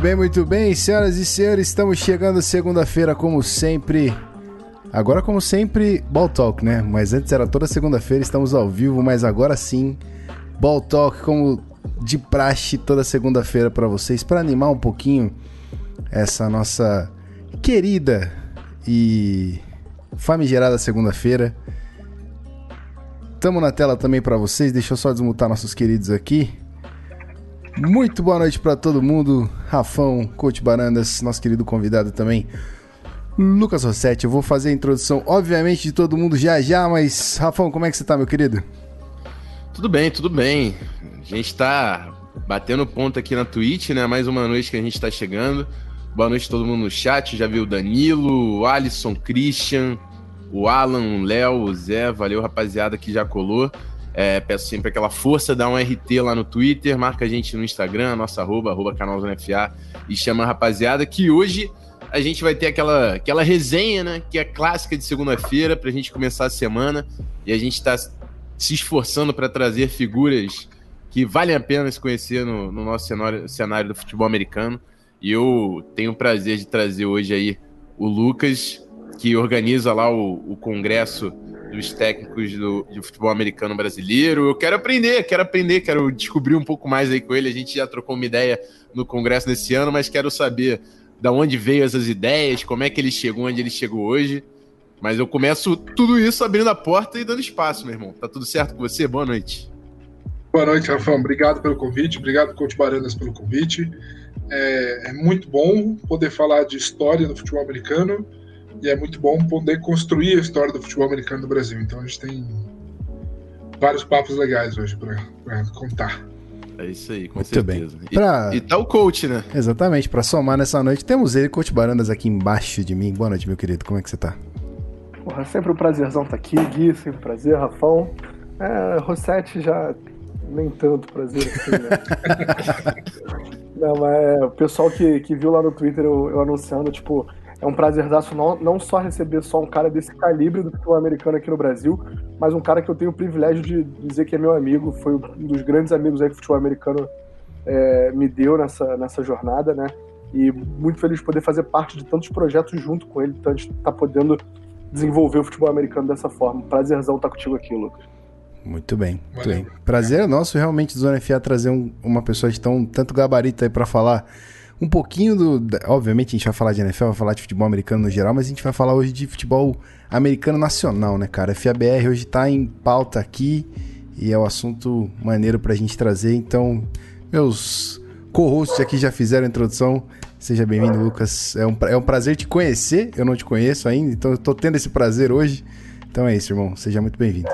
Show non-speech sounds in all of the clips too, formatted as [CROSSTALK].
Bem, muito bem, senhoras e senhores, estamos chegando segunda-feira, como sempre. Agora, como sempre, Ball Talk, né? Mas antes era toda segunda-feira, estamos ao vivo, mas agora sim, Ball Talk, como de praxe, toda segunda-feira para vocês, para animar um pouquinho essa nossa querida e famigerada segunda-feira. Tamo na tela também para vocês, deixa eu só desmutar nossos queridos aqui. Muito boa noite para todo mundo. Rafão, Coach Barandas, nosso querido convidado também, Lucas Rossetti. Eu vou fazer a introdução, obviamente, de todo mundo já já, mas Rafão, como é que você tá, meu querido? Tudo bem, tudo bem. A gente tá batendo ponto aqui na Twitch, né? Mais uma noite que a gente tá chegando. Boa noite a todo mundo no chat. Já viu o Danilo, o Alisson, Christian, o Alan, o Léo, o Zé. Valeu, rapaziada, que já colou. É, peço sempre aquela força, dá um RT lá no Twitter, marca a gente no Instagram, nossa arroba, arroba canal FA e chama a rapaziada que hoje a gente vai ter aquela, aquela resenha, né? Que é clássica de segunda-feira pra gente começar a semana. E a gente tá se esforçando para trazer figuras que valem a pena se conhecer no, no nosso cenário, cenário do futebol americano. E eu tenho o prazer de trazer hoje aí o Lucas, que organiza lá o, o congresso dos técnicos do, futebol americano brasileiro. Eu quero aprender, quero aprender, quero descobrir um pouco mais aí com ele. A gente já trocou uma ideia no congresso desse ano, mas quero saber da onde veio essas ideias, como é que ele chegou onde ele chegou hoje. Mas eu começo tudo isso abrindo a porta e dando espaço, meu irmão. Tá tudo certo com você? Boa noite. Boa noite, Rafão. Obrigado pelo convite. Obrigado, Coach Barandas, pelo convite. É, é muito bom poder falar de história do futebol americano e é muito bom poder construir a história do futebol americano do Brasil. Então a gente tem vários papos legais hoje para contar. É isso aí, com Muito certeza. bem. E, Pra- e tá o coach, né? Exatamente, para somar nessa noite, temos ele, Coach Barandas, aqui embaixo de mim. Boa noite, meu querido, como é que você tá? Porra, sempre um prazerzão estar aqui, Gui, sempre um prazer, Rafão. É, Rossetti já nem tanto prazer assim, né? [LAUGHS] não, mas é, o pessoal que, que viu lá no Twitter eu, eu anunciando, tipo, é um prazerzaço não, não só receber só um cara desse calibre do futebol americano aqui no Brasil, mas um cara que eu tenho o privilégio de dizer que é meu amigo, foi um dos grandes amigos aí que o futebol americano é, me deu nessa, nessa jornada, né? E muito feliz de poder fazer parte de tantos projetos junto com ele, gente tá podendo desenvolver o futebol americano dessa forma. Prazerzão estar contigo aqui, Lucas. Muito bem, muito bem. Prazer é nosso realmente do Zona FA trazer um- uma pessoa de tão tanto gabarito aí pra falar um pouquinho do. da- Obviamente a gente vai falar de NFL, vai falar de futebol americano no geral, mas a gente vai falar hoje de futebol americano nacional, né, cara? A FABR hoje tá em pauta aqui e é o assunto maneiro pra gente trazer. Então, meus co-hosts aqui já fizeram a introdução. Seja bem-vindo, Lucas. É um, é um prazer te conhecer. Eu não te conheço ainda, então eu tô tendo esse prazer hoje. Então é isso, irmão. Seja muito bem-vindo.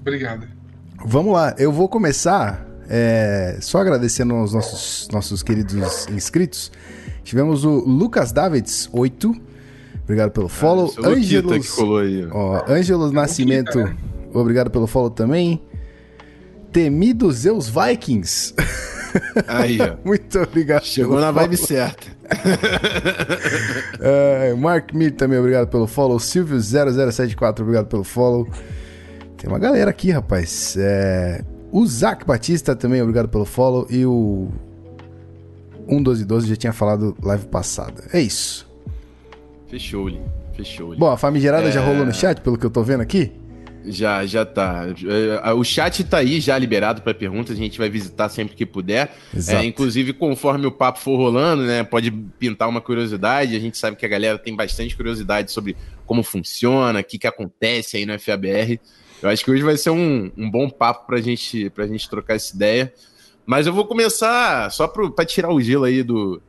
Obrigado. Vamos lá, eu vou começar é, só agradecendo aos nossos, nossos queridos inscritos. Tivemos o Lucas Davids, 8. Obrigado pelo follow. Luquita que Ângelos, colou aí. ó. Ângelos Nascimento, né? obrigado pelo follow também. Temido Zeus Vikings, Aí, ó. [LAUGHS] muito obrigado. Chegou na vibe follow. certa. [LAUGHS] É, Mark Mir também, obrigado pelo follow. Silvio 0074, obrigado pelo follow. Tem uma galera aqui, rapaz. É, o Zac Batista também, obrigado pelo follow. E o 11212 já tinha falado live passada. É isso. Fechou-lhe. Fechou-lhe. Bom, a famigerada já É. rolou no chat, pelo que eu tô vendo aqui. Já, já tá. É, O chat tá aí já liberado para perguntas, a gente vai visitar sempre que puder. É, inclusive, conforme o papo for rolando, né? Pode pintar uma curiosidade. A gente sabe que a galera tem bastante curiosidade sobre como funciona, o que, que acontece aí no FABR. Eu acho que hoje vai ser um, um bom papo pra gente, pra gente trocar essa ideia. Mas eu vou começar só pro, pra tirar o gelo aí do,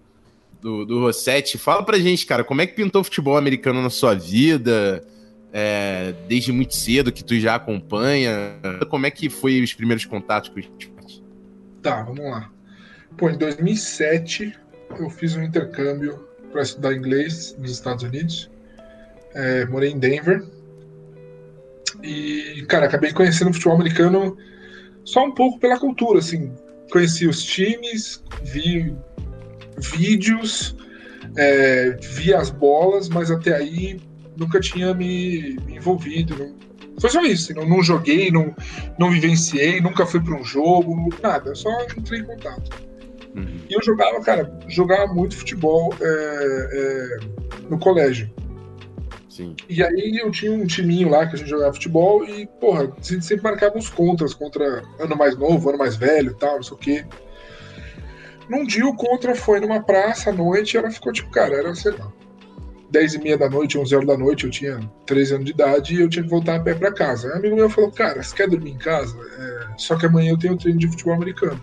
do, do Rossetti. Fala pra gente, cara, como é que pintou o futebol americano na sua vida? É, desde muito cedo que tu já acompanha. Como é que foi os primeiros contatos com o esporte? Tá, vamos lá. Pô, em 2007 eu fiz um intercâmbio para estudar inglês nos Estados Unidos. É, morei em Denver. E, cara, acabei conhecendo o futebol americano só um pouco pela cultura, assim. Conheci os times, vi vídeos, é, vi as bolas, mas até aí nunca tinha me, me envolvido. Não, foi só isso. Não, não joguei, não, não vivenciei, nunca fui para um jogo, nada. Só entrei em contato. Uhum. E eu jogava, cara, jogava muito futebol é, é, no colégio. Sim. E aí eu tinha um timinho lá que a gente jogava futebol e, porra, sempre marcava uns contras contra ano mais novo, ano mais velho tal, não sei o quê. Num dia o contra foi numa praça à noite e ela ficou tipo, cara, era, sei lá, 10 e meia da noite, 11 horas da noite, eu tinha 13 anos de idade e eu tinha que voltar a pé pra casa. Um amigo meu falou, cara, você quer dormir em casa? É, só que amanhã eu tenho treino de futebol americano.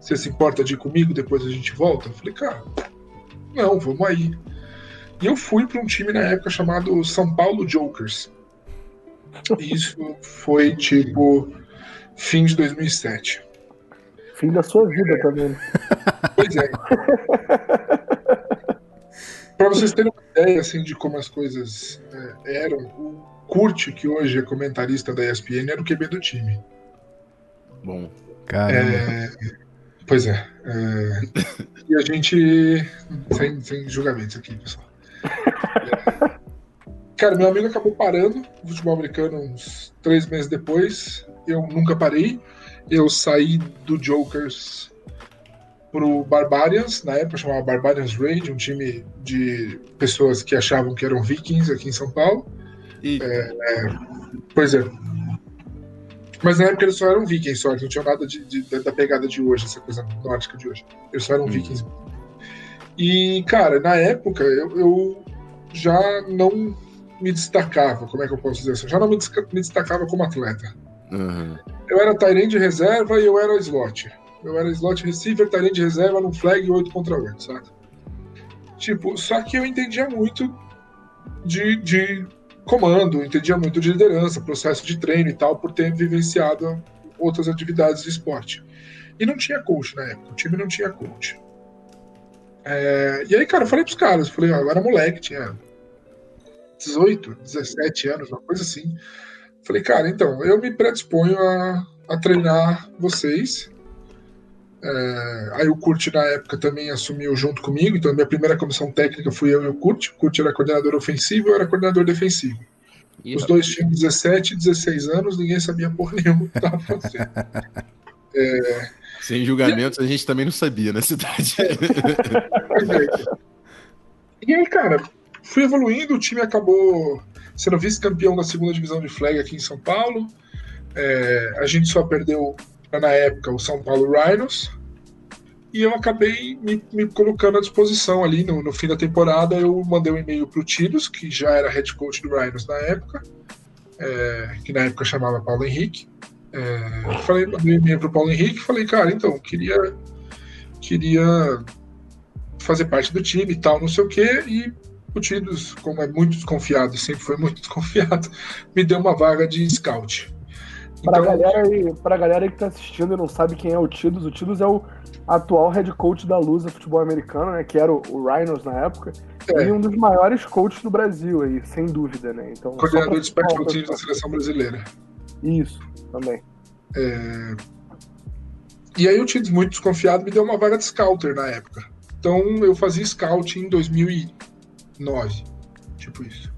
Você se importa de ir comigo, depois a gente volta? Eu falei, cara, não, vamos aí. E eu fui para um time na época chamado São Paulo Jokers. Isso foi tipo fim de 2007. Fim da sua vida também. Pois é. Para vocês terem uma ideia assim, de como as coisas é, eram, o Kurt, que hoje é comentarista da ESPN, era o QB do time. Bom. Caramba. É, pois é, é, E a gente. Sem, sem julgamentos aqui, pessoal. [LAUGHS] Cara, meu amigo acabou parando o futebol americano uns três meses depois. Eu nunca parei. Eu saí do Jokers pro Barbarians, na época chamava Barbarians Rage, um time de pessoas que achavam que eram vikings aqui em São Paulo. E É, é, pois é. Mas na época eles só eram vikings, só, eles não tinham nada de, de- da pegada de hoje, essa coisa nórdica de hoje. Eles só eram Hum. vikings. E, cara, na época eu, eu já não me destacava, como é que eu posso dizer assim? Já não me, destacava como atleta. Aham. Eu era Tyrande de reserva e eu era slot. Eu era slot receiver, Tyrande de reserva num flag 8 contra 8, sabe? Tipo, só que eu entendia muito de, de comando, entendia muito de liderança, processo de treino e tal, por ter vivenciado outras atividades de esporte. E não tinha coach na época, o time não tinha coach. É, e aí, cara, eu falei pros caras, eu falei, ó, eu era moleque, tinha 18, 17 anos, uma coisa assim. Falei, cara, então, eu me predisponho a, a treinar vocês. É, aí o Kurt, na época, também assumiu junto comigo, então minha primeira comissão técnica fui eu e o Kurt. O Kurt era coordenador ofensivo, eu era coordenador defensivo. Os dois tinham 17 e 16 anos, ninguém sabia porra nenhuma o que tava acontecendo. [LAUGHS] Sem julgamentos, a gente também não sabia na cidade. Pois é. [LAUGHS] E aí, cara, fui evoluindo, o time acabou sendo vice-campeão da segunda divisão de flag aqui em São Paulo. É, a gente só perdeu, na época, o São Paulo Rhinos. E eu acabei me, me colocando à disposição ali no, no fim da temporada. Eu mandei um e-mail pro Tiros, que já era head coach do Rhinos na época, é, que na época chamava Paulo Henrique. É, falei, mandei e-mail pro Paulo Henrique falei, cara, então, queria, queria fazer parte do time e tal, não sei o quê. E o Tidos, como é muito desconfiado, sempre foi muito [LAUGHS] desconfiado, me deu uma vaga de scout. Pra, Então, galera aí, pra galera aí que tá assistindo e não sabe quem é o Tidos, o Tidos é o atual head coach da Lusa Futebol Americano, né? Que era o, o Rhinos na época. É. E um dos maiores coaches do Brasil aí, sem dúvida, né? Então, coordenador de special situar o teams da seleção brasileira. Isso, também. E aí o Tidos, muito desconfiado, me deu uma vaga de scouter na época. Então eu fazia scout em 2009, tipo isso.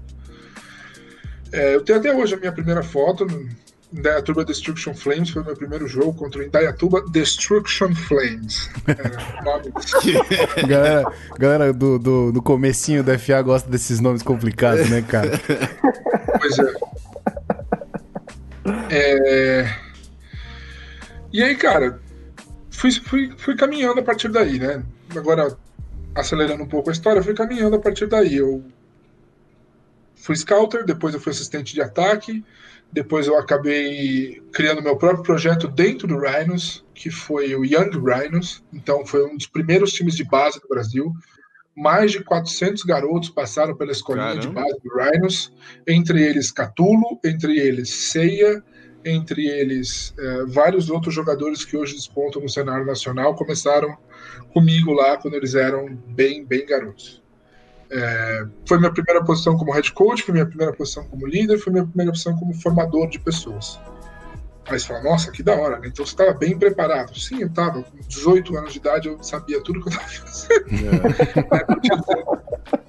É, eu tenho até hoje a minha primeira foto no Indaiatuba Destruction Flames, foi o meu primeiro jogo contra o Indaiatuba Destruction Flames. Nome [LAUGHS] Galera, galera do, do, do comecinho da FA gosta desses nomes complicados, né, cara? Pois é. É, E aí, cara, fui, fui, fui caminhando a partir daí, né? Agora, acelerando um pouco a história, fui caminhando a partir daí. Eu fui scouter, depois eu fui assistente de ataque, depois eu acabei criando meu próprio projeto dentro do Rhinos, que foi o Young Rhinos. Então, foi um dos primeiros times de base do Brasil. Mais de 400 garotos passaram pela escolinha de Caramba. base do Rhinos, entre eles Catulo, entre eles Ceia, entre eles eh, vários outros jogadores que hoje despontam no cenário nacional começaram comigo lá quando eles eram bem, bem garotos. É, foi minha primeira posição como head coach, foi minha primeira posição como líder, foi minha primeira posição como formador de pessoas. Aí você fala, nossa, que da hora, né? Então você estava bem preparado. Sim, eu estava. Com 18 anos de idade, eu sabia tudo que eu estava fazendo. [LAUGHS]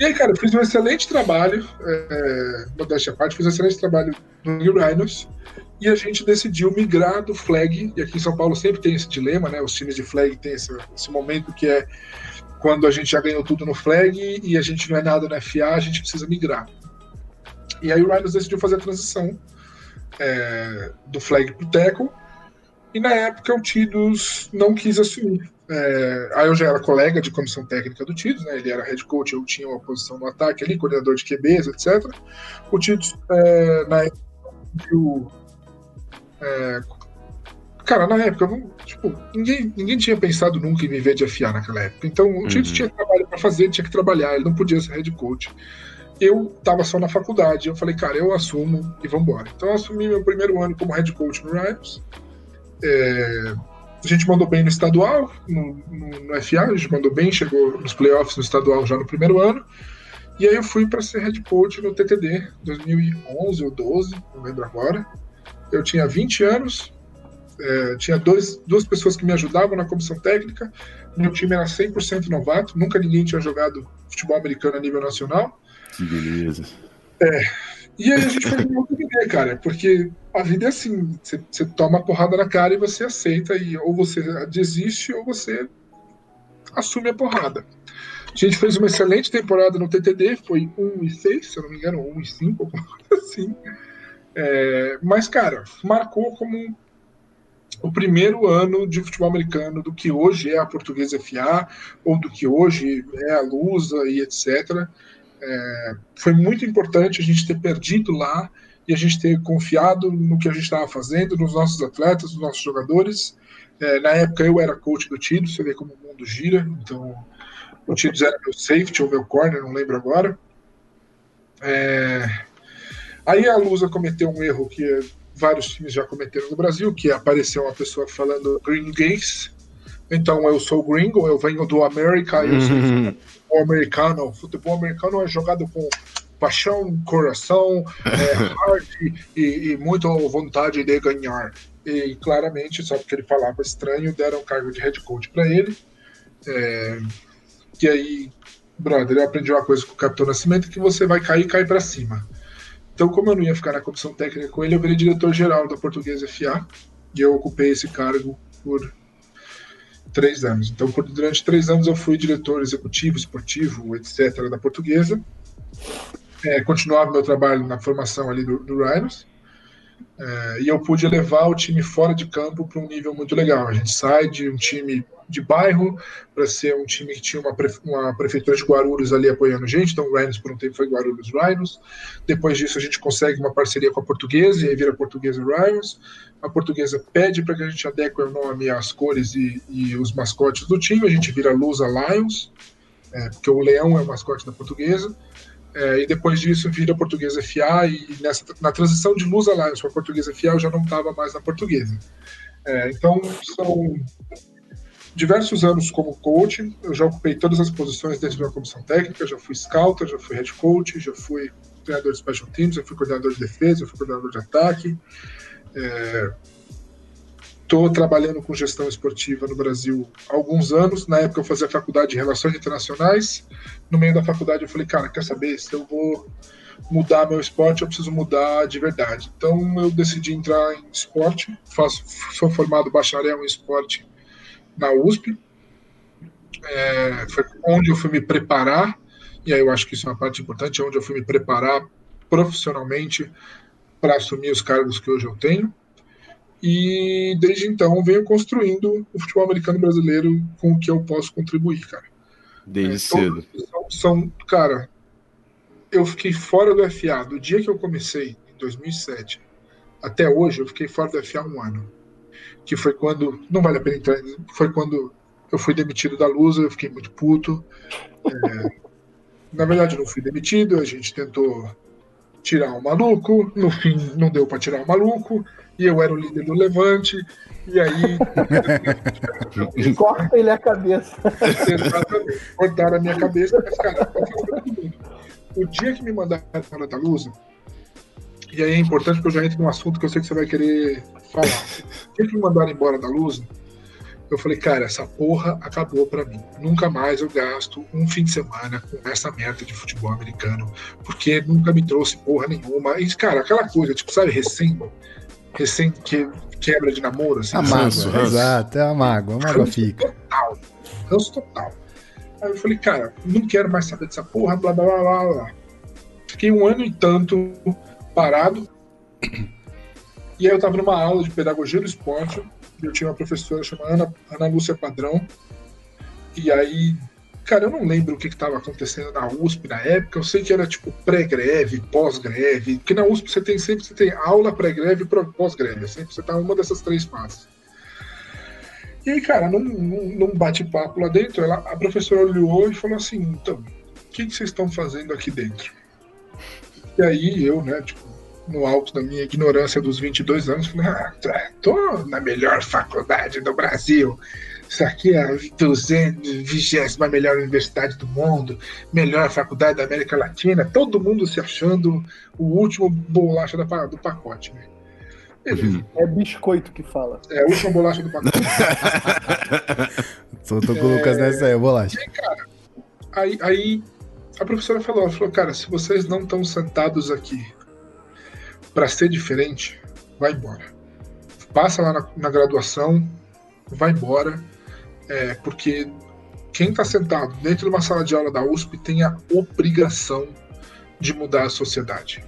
E aí, cara, eu fiz um excelente trabalho, é, modéstia à parte, fiz um excelente trabalho no New Rhinos. e a gente decidiu migrar do flag, e aqui em São Paulo sempre tem esse dilema, né? Os times de flag tem esse, esse momento que é quando a gente já ganhou tudo no flag e a gente não é nada no FA, a gente precisa migrar. E aí o Rhinos decidiu fazer a transição é, do flag pro tackle, e na época o Tidos não quis assumir. É, aí eu já era colega de comissão técnica do Tidos, né? Ele era head coach, eu tinha uma posição no ataque ali, coordenador de QBs, etc. O Tidos, é, na época, viu. É, cara, na época, tipo, ninguém, ninguém tinha pensado nunca em viver de FA naquela época. Então o Tidos uhum. tinha trabalho para fazer, tinha que trabalhar, ele não podia ser head coach. Eu tava só na faculdade, eu falei, cara, eu assumo e vambora. Então eu assumi meu primeiro ano como head coach no Rams. É, a gente mandou bem no estadual, no, no, no, FA, a gente mandou bem, chegou nos playoffs no estadual já no primeiro ano. E aí eu fui para ser head coach no TTD, 2011 ou 12, não lembro agora. Eu tinha 20 anos, é, tinha dois, duas pessoas que me ajudavam na comissão técnica. Meu time era 100% novato, nunca ninguém tinha jogado futebol americano a nível nacional. Que beleza. É, e aí a gente foi muito viver, cara, porque a vida é assim, você, você toma a porrada na cara e você aceita, e ou você desiste ou você assume a porrada. A gente fez uma excelente temporada no TTD, foi 1 e 6, se eu não me engano, 1 e 5, alguma coisa assim. É, mas, cara, marcou como o primeiro ano de futebol americano do que hoje é a Portuguesa FA, ou do que hoje é a Lusa e etc. É, foi muito importante a gente ter perdido lá e a gente ter confiado no que a gente estava fazendo, nos nossos atletas, nos nossos jogadores. É, na época eu era coach do Tido, você vê como o mundo gira, então o Tido era meu safety ou meu corner, não lembro agora. É, aí a Lusa cometeu um erro que vários times já cometeram no Brasil, que apareceu uma pessoa falando Green Gays, então eu sou gringo, eu venho do América, eu sou uhum. Futebol americano. Futebol americano é jogado com paixão, coração, é, [LAUGHS] hard e, e muita vontade de ganhar. E claramente, só porque ele falava estranho, deram o cargo de head coach para ele. É, e aí, brother, eu aprendi uma coisa com o Capitão Nascimento que você vai cair, cair para cima. Então, como eu não ia ficar na comissão técnica com ele, eu virei diretor-geral da Portuguesa FA e eu ocupei esse cargo por três anos. Então, durante três anos eu fui diretor executivo, esportivo, etc. da Portuguesa. É, continuava meu trabalho na formação ali do, do Rhinos. É, e eu pude levar o time fora de campo para um nível muito legal. A gente sai de um time de bairro para ser um time que tinha uma, uma, prefeitura de Guarulhos ali apoiando a gente. Então, o Rhinos por um tempo foi Guarulhos Rhinos. Depois disso, a gente consegue uma parceria com a Portuguesa e aí vira Portuguesa Rhinos. A Portuguesa pede para que a gente adeque o nome às cores e, e, os mascotes do time. A gente vira Lusa Lions, é, porque o leão é o mascote da Portuguesa. É, e depois disso vira Portuguesa FA e nessa, na transição de Luz Alliance para Portuguesa FA eu já não estava mais na Portuguesa. É, então são diversos anos como coach, eu já ocupei todas as posições dentro da comissão técnica, já fui scout, já fui head coach, já fui treinador de special teams, já fui coordenador de defesa, já fui coordenador de ataque. É, Estou trabalhando com gestão esportiva no Brasil há alguns anos. Na época eu fazia faculdade de Relações Internacionais. No meio da faculdade eu falei, cara, quer saber? Se eu vou mudar meu esporte, eu preciso mudar de verdade. Então eu decidi entrar em esporte. Faço, sou formado bacharel em esporte na USP. É, foi onde eu fui me preparar, e aí eu acho que isso é uma parte importante, é onde eu fui me preparar profissionalmente para assumir os cargos que hoje eu tenho. E desde então venho construindo o futebol americano brasileiro com o que eu posso contribuir, cara. Desde é, cedo. São, são, cara, eu fiquei fora do FA do dia que eu comecei, em 2007, até hoje, eu fiquei fora do FA um ano. Que foi quando, não vale a pena entrar, foi quando eu fui demitido da Lusa, eu fiquei muito puto. É, [LAUGHS] na verdade, não fui demitido, a gente tentou tirar o maluco, no fim não deu para tirar o maluco, e eu era o líder do Levante, e aí. [LAUGHS] Corta ele a cabeça. Exatamente. Cortaram a minha cabeça, mas, cara, o dia que me mandaram para Lusa, e aí é importante porque eu já entro num assunto que eu sei que você vai querer falar. O dia que me mandaram embora da Lusa, eu falei, cara, essa porra acabou para mim. Nunca mais eu gasto um fim de semana com essa merda de futebol americano, porque nunca me trouxe porra nenhuma. E, cara, aquela coisa, tipo, sabe, recém recém que, quebra de namoro, assim. A mágoa, exato, é a mágoa, a mágoa fica. Total, ranço total. Aí eu falei, cara, não quero mais saber dessa porra, blá blá blá blá blá. Fiquei um ano e tanto parado. E aí eu tava numa aula de pedagogia do esporte. Eu tinha uma professora chamada Ana, Ana Lúcia Padrão. E aí Cara, eu não lembro o que estava acontecendo na USP na época. Eu sei que era tipo pré-greve, pós-greve. Porque na USP você tem sempre você tem aula pré-greve e pós-greve. Sempre você tá uma dessas três fases. E aí, cara, num, num bate-papo lá dentro, ela, a professora olhou e falou assim: então, o que, que vocês estão fazendo aqui dentro? E aí eu, né, tipo, no alto da minha ignorância dos 22 anos, falei: ah, tô na melhor faculdade do Brasil isso aqui é a 220 melhor universidade do mundo, melhor faculdade da América Latina, todo mundo se achando o último bolacha do pacote, né? Uhum. É biscoito que fala. É a última bolacha do pacote. [LAUGHS] Tô, tô com o Lucas nessa aí, bolacha. Aí, cara, aí, aí a professora falou, falou, cara, se vocês não estão sentados aqui para ser diferente, vai embora. Passa lá na, na graduação, vai embora é, porque quem está sentado dentro de uma sala de aula da USP tem a obrigação de mudar a sociedade.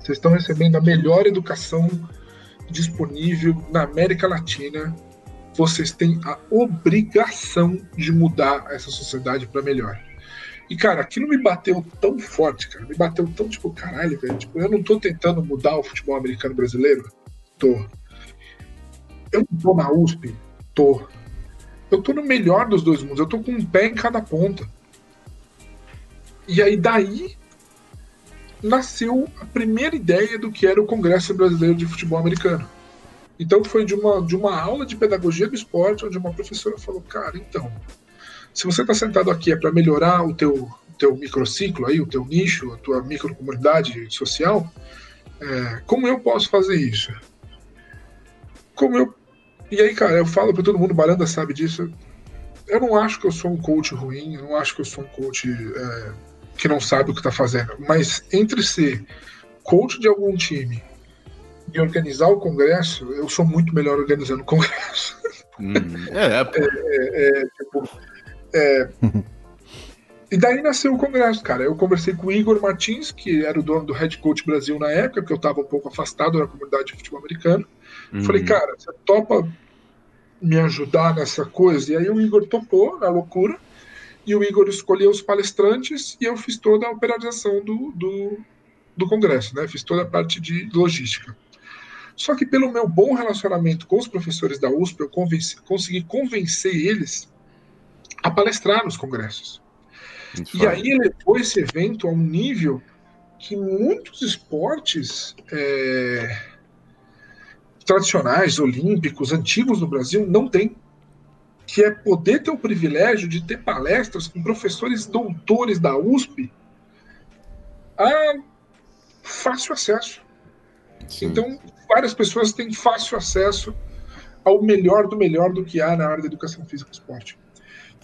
Vocês estão recebendo a melhor educação disponível na América Latina. Vocês têm a obrigação de mudar essa sociedade para melhor. E, cara, aquilo me bateu tão forte, cara. Me bateu tão, tipo, caralho, velho. Tipo, eu não tô tentando mudar o futebol americano brasileiro? Tô. Eu não tô na USP? Tô eu tô no melhor dos dois mundos, eu tô com um pé em cada ponta. E aí daí nasceu a primeira ideia do que era o Congresso Brasileiro de Futebol Americano. Então foi de uma, de uma aula de pedagogia do esporte, onde uma professora falou, cara, então, se você está sentado aqui é para melhorar o teu, teu microciclo aí, o teu nicho, a tua microcomunidade social, é, como eu posso fazer isso? Como eu e aí, cara, eu falo para todo mundo, Baranda sabe disso. Eu não acho que eu sou um coach ruim, eu não acho que eu sou um coach é, que não sabe o que está fazendo. Mas entre ser coach de algum time e organizar o congresso, eu sou muito melhor organizando o congresso. Hum, é, [LAUGHS] é, é, é, tipo, é [LAUGHS] E daí nasceu o congresso, cara. Eu conversei com o Igor Martins, que era o dono do Head Coach Brasil na época, porque eu estava um pouco afastado da comunidade de futebol americano. Uhum. Falei, cara, você topa me ajudar nessa coisa? E aí o Igor topou na loucura, e o Igor escolheu os palestrantes e eu fiz toda a operação do, do, do congresso, né? Fiz toda a parte de logística. Só que pelo meu bom relacionamento com os professores da USP, eu convenci, consegui convencer eles a palestrar nos congressos. e aí ele levou esse evento a um nível que muitos esportes é, tradicionais, olímpicos, antigos no Brasil, não tem. Que é poder ter o privilégio de ter palestras com professores doutores da USP a fácil acesso. Sim. Então, várias pessoas têm fácil acesso ao melhor do melhor do que há na área da educação física e esporte.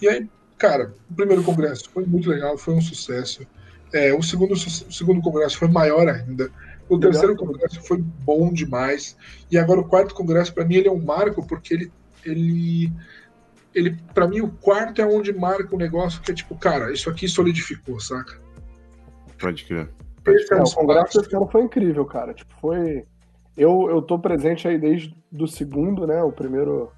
E aí, cara, o primeiro congresso foi muito legal, foi um sucesso. É, o, segundo, o segundo congresso foi maior ainda. O terceiro congresso foi bom demais. E agora o quarto congresso, para mim, ele é um marco, porque ele. ele, ele para mim, o quarto é onde marca o negócio que é tipo, cara, isso aqui solidificou, saca? Pode crer. É, o congresso esse ano foi incrível, cara. Tipo, foi. Eu, eu tô presente aí desde do segundo, né? O primeiro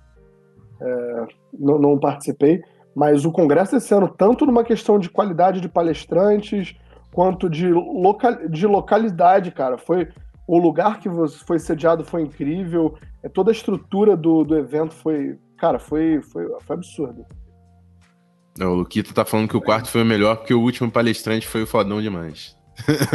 é, não, não participei, mas o congresso esse ano, tanto numa questão de qualidade de palestrantes, quanto de, local, de localidade, cara. Foi o lugar que foi sediado foi incrível, é toda a estrutura do, do evento foi, cara, foi, foi, foi absurdo. Não, o Luquito tá falando que o quarto foi o melhor porque o último palestrante foi o fodão demais.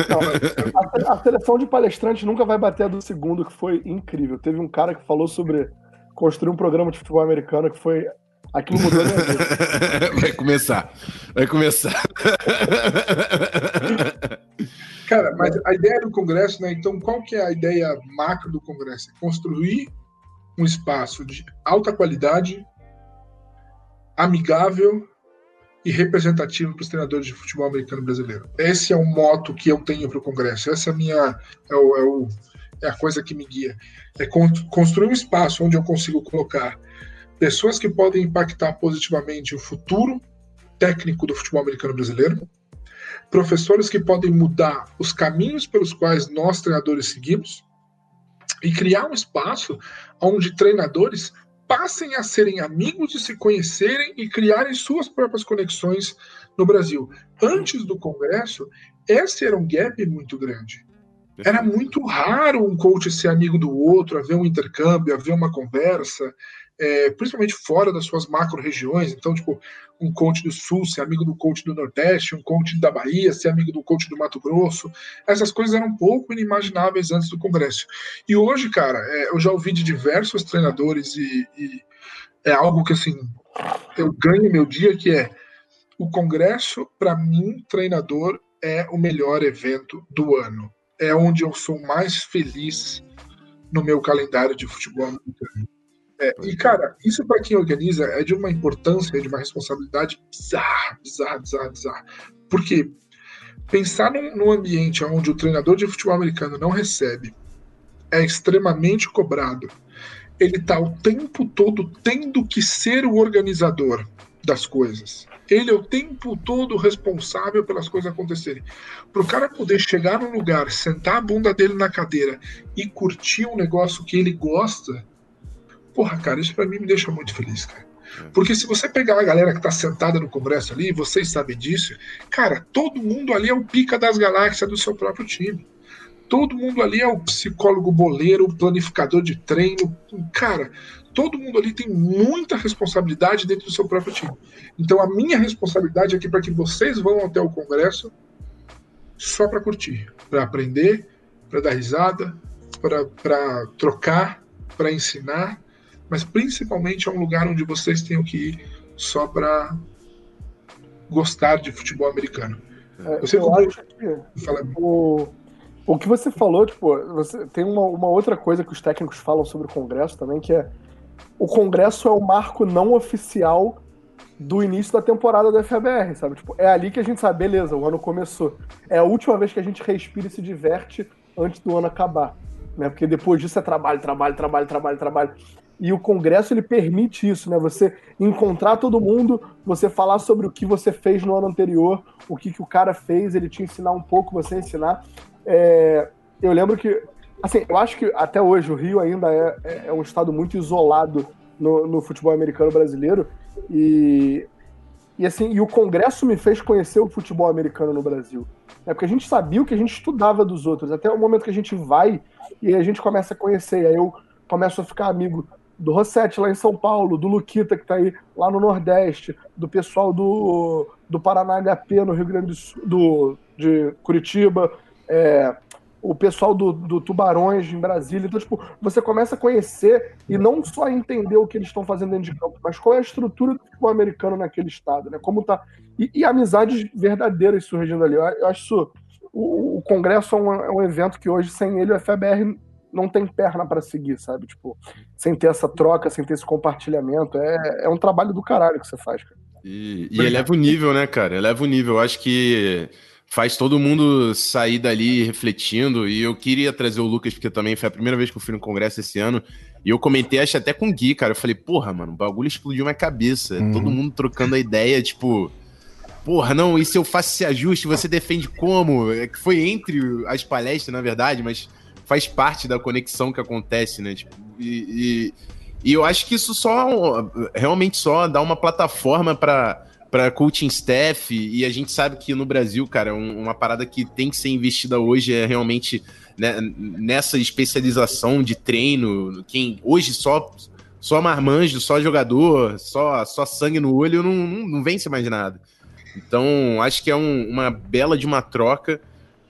Não, a, a, seleção de palestrantes nunca vai bater a do segundo, que foi incrível. Teve um cara que falou sobre construir um programa de futebol americano que foi Aquilo mudou minha vida. Vai começar. Vai começar. [LAUGHS] Cara, mas a ideia do Congresso, né? Então, qual que é a ideia macro do Congresso? É construir um espaço de alta qualidade, amigável e representativo para os treinadores de futebol americano brasileiro. Esse é o moto que eu tenho para o Congresso. Essa é a minha é o, é o, é a coisa que me guia. É construir um espaço onde eu consigo colocar pessoas que podem impactar positivamente o futuro técnico do futebol americano brasileiro, professores que podem mudar os caminhos pelos quais nós treinadores seguimos e criar um espaço onde treinadores passem a serem amigos e se conhecerem e criarem suas próprias conexões no Brasil. Antes do Congresso, esse era um gap muito grande. Era muito raro um coach ser amigo do outro, haver um intercâmbio, haver uma conversa, é, principalmente fora das suas macro-regiões. Então, tipo, um coach do Sul ser amigo do coach do Nordeste, um coach da Bahia ser amigo do coach do Mato Grosso. Essas coisas eram um pouco inimagináveis antes do Congresso. E hoje, cara, é, eu já ouvi de diversos treinadores e, e é algo que, assim, eu ganho meu dia, que é o Congresso, para mim, treinador, é o melhor evento do ano é onde eu sou mais feliz no meu calendário de futebol americano. É, e, cara, isso para quem organiza é de uma importância, de uma responsabilidade bizarra, bizarra, bizarra, bizarra. Porque pensar num, num ambiente onde o treinador de futebol americano não recebe, é extremamente cobrado, ele está o tempo todo tendo que ser o organizador das coisas. Ele é o tempo todo responsável pelas coisas acontecerem. Para o cara poder chegar num lugar, sentar a bunda dele na cadeira e curtir um negócio que ele gosta, porra, cara, isso para mim me deixa muito feliz, cara. É. Porque se você pegar a galera que tá sentada no congresso ali, vocês sabem disso, cara, todo mundo ali é o pica das galáxias do seu próprio time. Todo mundo ali é o psicólogo boleiro, o planificador de treino. Cara, todo mundo ali tem muita responsabilidade dentro do seu próprio time. Então a minha responsabilidade aqui é para que vocês vão até o congresso só para curtir, para aprender, para dar risada, para trocar, para ensinar, mas principalmente é um lugar onde vocês tenham que ir só para gostar de futebol americano. É, eu, eu acho que o, o que você falou, tipo, você tem uma, uma outra coisa que os técnicos falam sobre o Congresso também, que é o Congresso é o marco não oficial do início da temporada da FBR, sabe? Tipo, é ali que a gente sabe, beleza, o ano começou. É a última vez que a gente respira e se diverte antes do ano acabar. Né? Porque depois disso é trabalho, trabalho, trabalho, trabalho, trabalho. E o Congresso ele permite isso, né? Você encontrar todo mundo, você falar sobre o que você fez no ano anterior, o que, que o cara fez, ele te ensinar um pouco, você ensinar. É... Eu lembro que Assim, eu acho que até hoje o Rio ainda é, é, é um estado muito isolado no, no, futebol americano brasileiro. E, e assim, e o Congresso me fez conhecer o futebol americano no Brasil. É porque a gente sabia o que a gente estudava dos outros, até o momento que a gente vai e a gente começa a conhecer. E aí eu começo a ficar amigo do Rossetti lá em São Paulo, do Luquita que está aí lá no Nordeste, do pessoal do, do Paraná HP no Rio Grande do Sul, do, de Curitiba, é, o pessoal do, do Tubarões em Brasília. Então, tipo, você começa a conhecer e não só entender o que eles estão fazendo dentro de campo, mas qual é a estrutura do futebol americano naquele estado, né? Como tá. E, e amizades verdadeiras surgindo ali. Eu, eu acho isso. O, o Congresso é um, é um, evento que hoje, sem ele, o FBR não tem perna para seguir, sabe? Tipo, sem ter essa troca, sem ter esse compartilhamento. É, é um trabalho do caralho que você faz, cara. E, e eleva o nível, né, cara? Eleva o nível. Eu acho que faz todo mundo sair dali refletindo. E eu queria trazer o Lucas, porque também foi a primeira vez que eu fui no congresso esse ano. E eu comentei, acho até com o Gui, cara. Eu falei, porra, mano, o bagulho explodiu minha cabeça. Uhum. Todo mundo trocando a ideia, tipo. Porra, não, e se eu faço esse ajuste, você defende como? É que foi entre as palestras, na verdade, mas faz parte da conexão que acontece, né? Tipo, e, e, e eu acho que isso só realmente só dá uma plataforma para para coaching staff, e a gente sabe que no Brasil, cara, um, uma parada que tem que ser investida hoje é realmente né, nessa especialização de treino. Quem hoje só só marmanjo, só jogador, só, só sangue no olho, não, não, não vence mais nada. Então, acho que é um, uma bela de uma troca.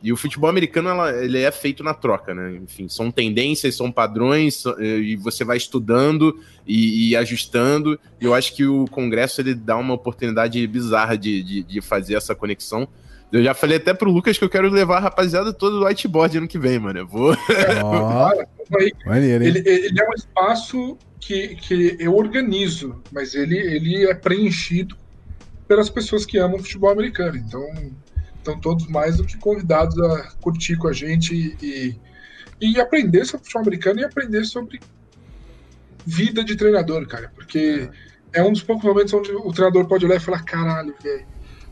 E o futebol americano ela, ele é feito na troca, né? Enfim, são tendências, são padrões, e você vai estudando e, e, ajustando. E eu acho que o Congresso ele dá uma oportunidade bizarra de, de, de, fazer essa conexão. Eu já falei até pro Lucas que eu quero levar a rapaziada toda do whiteboard ano que vem, mano. Eu vou. [LAUGHS] Oh, ele, ele, é um espaço que, que eu organizo, mas ele, ele é preenchido pelas pessoas que amam futebol americano. Então estão todos mais do que convidados a curtir com a gente e e aprender sobre futebol americano e aprender sobre vida de treinador, cara. Porque é, é um dos poucos momentos onde o treinador pode olhar e falar: caralho, velho,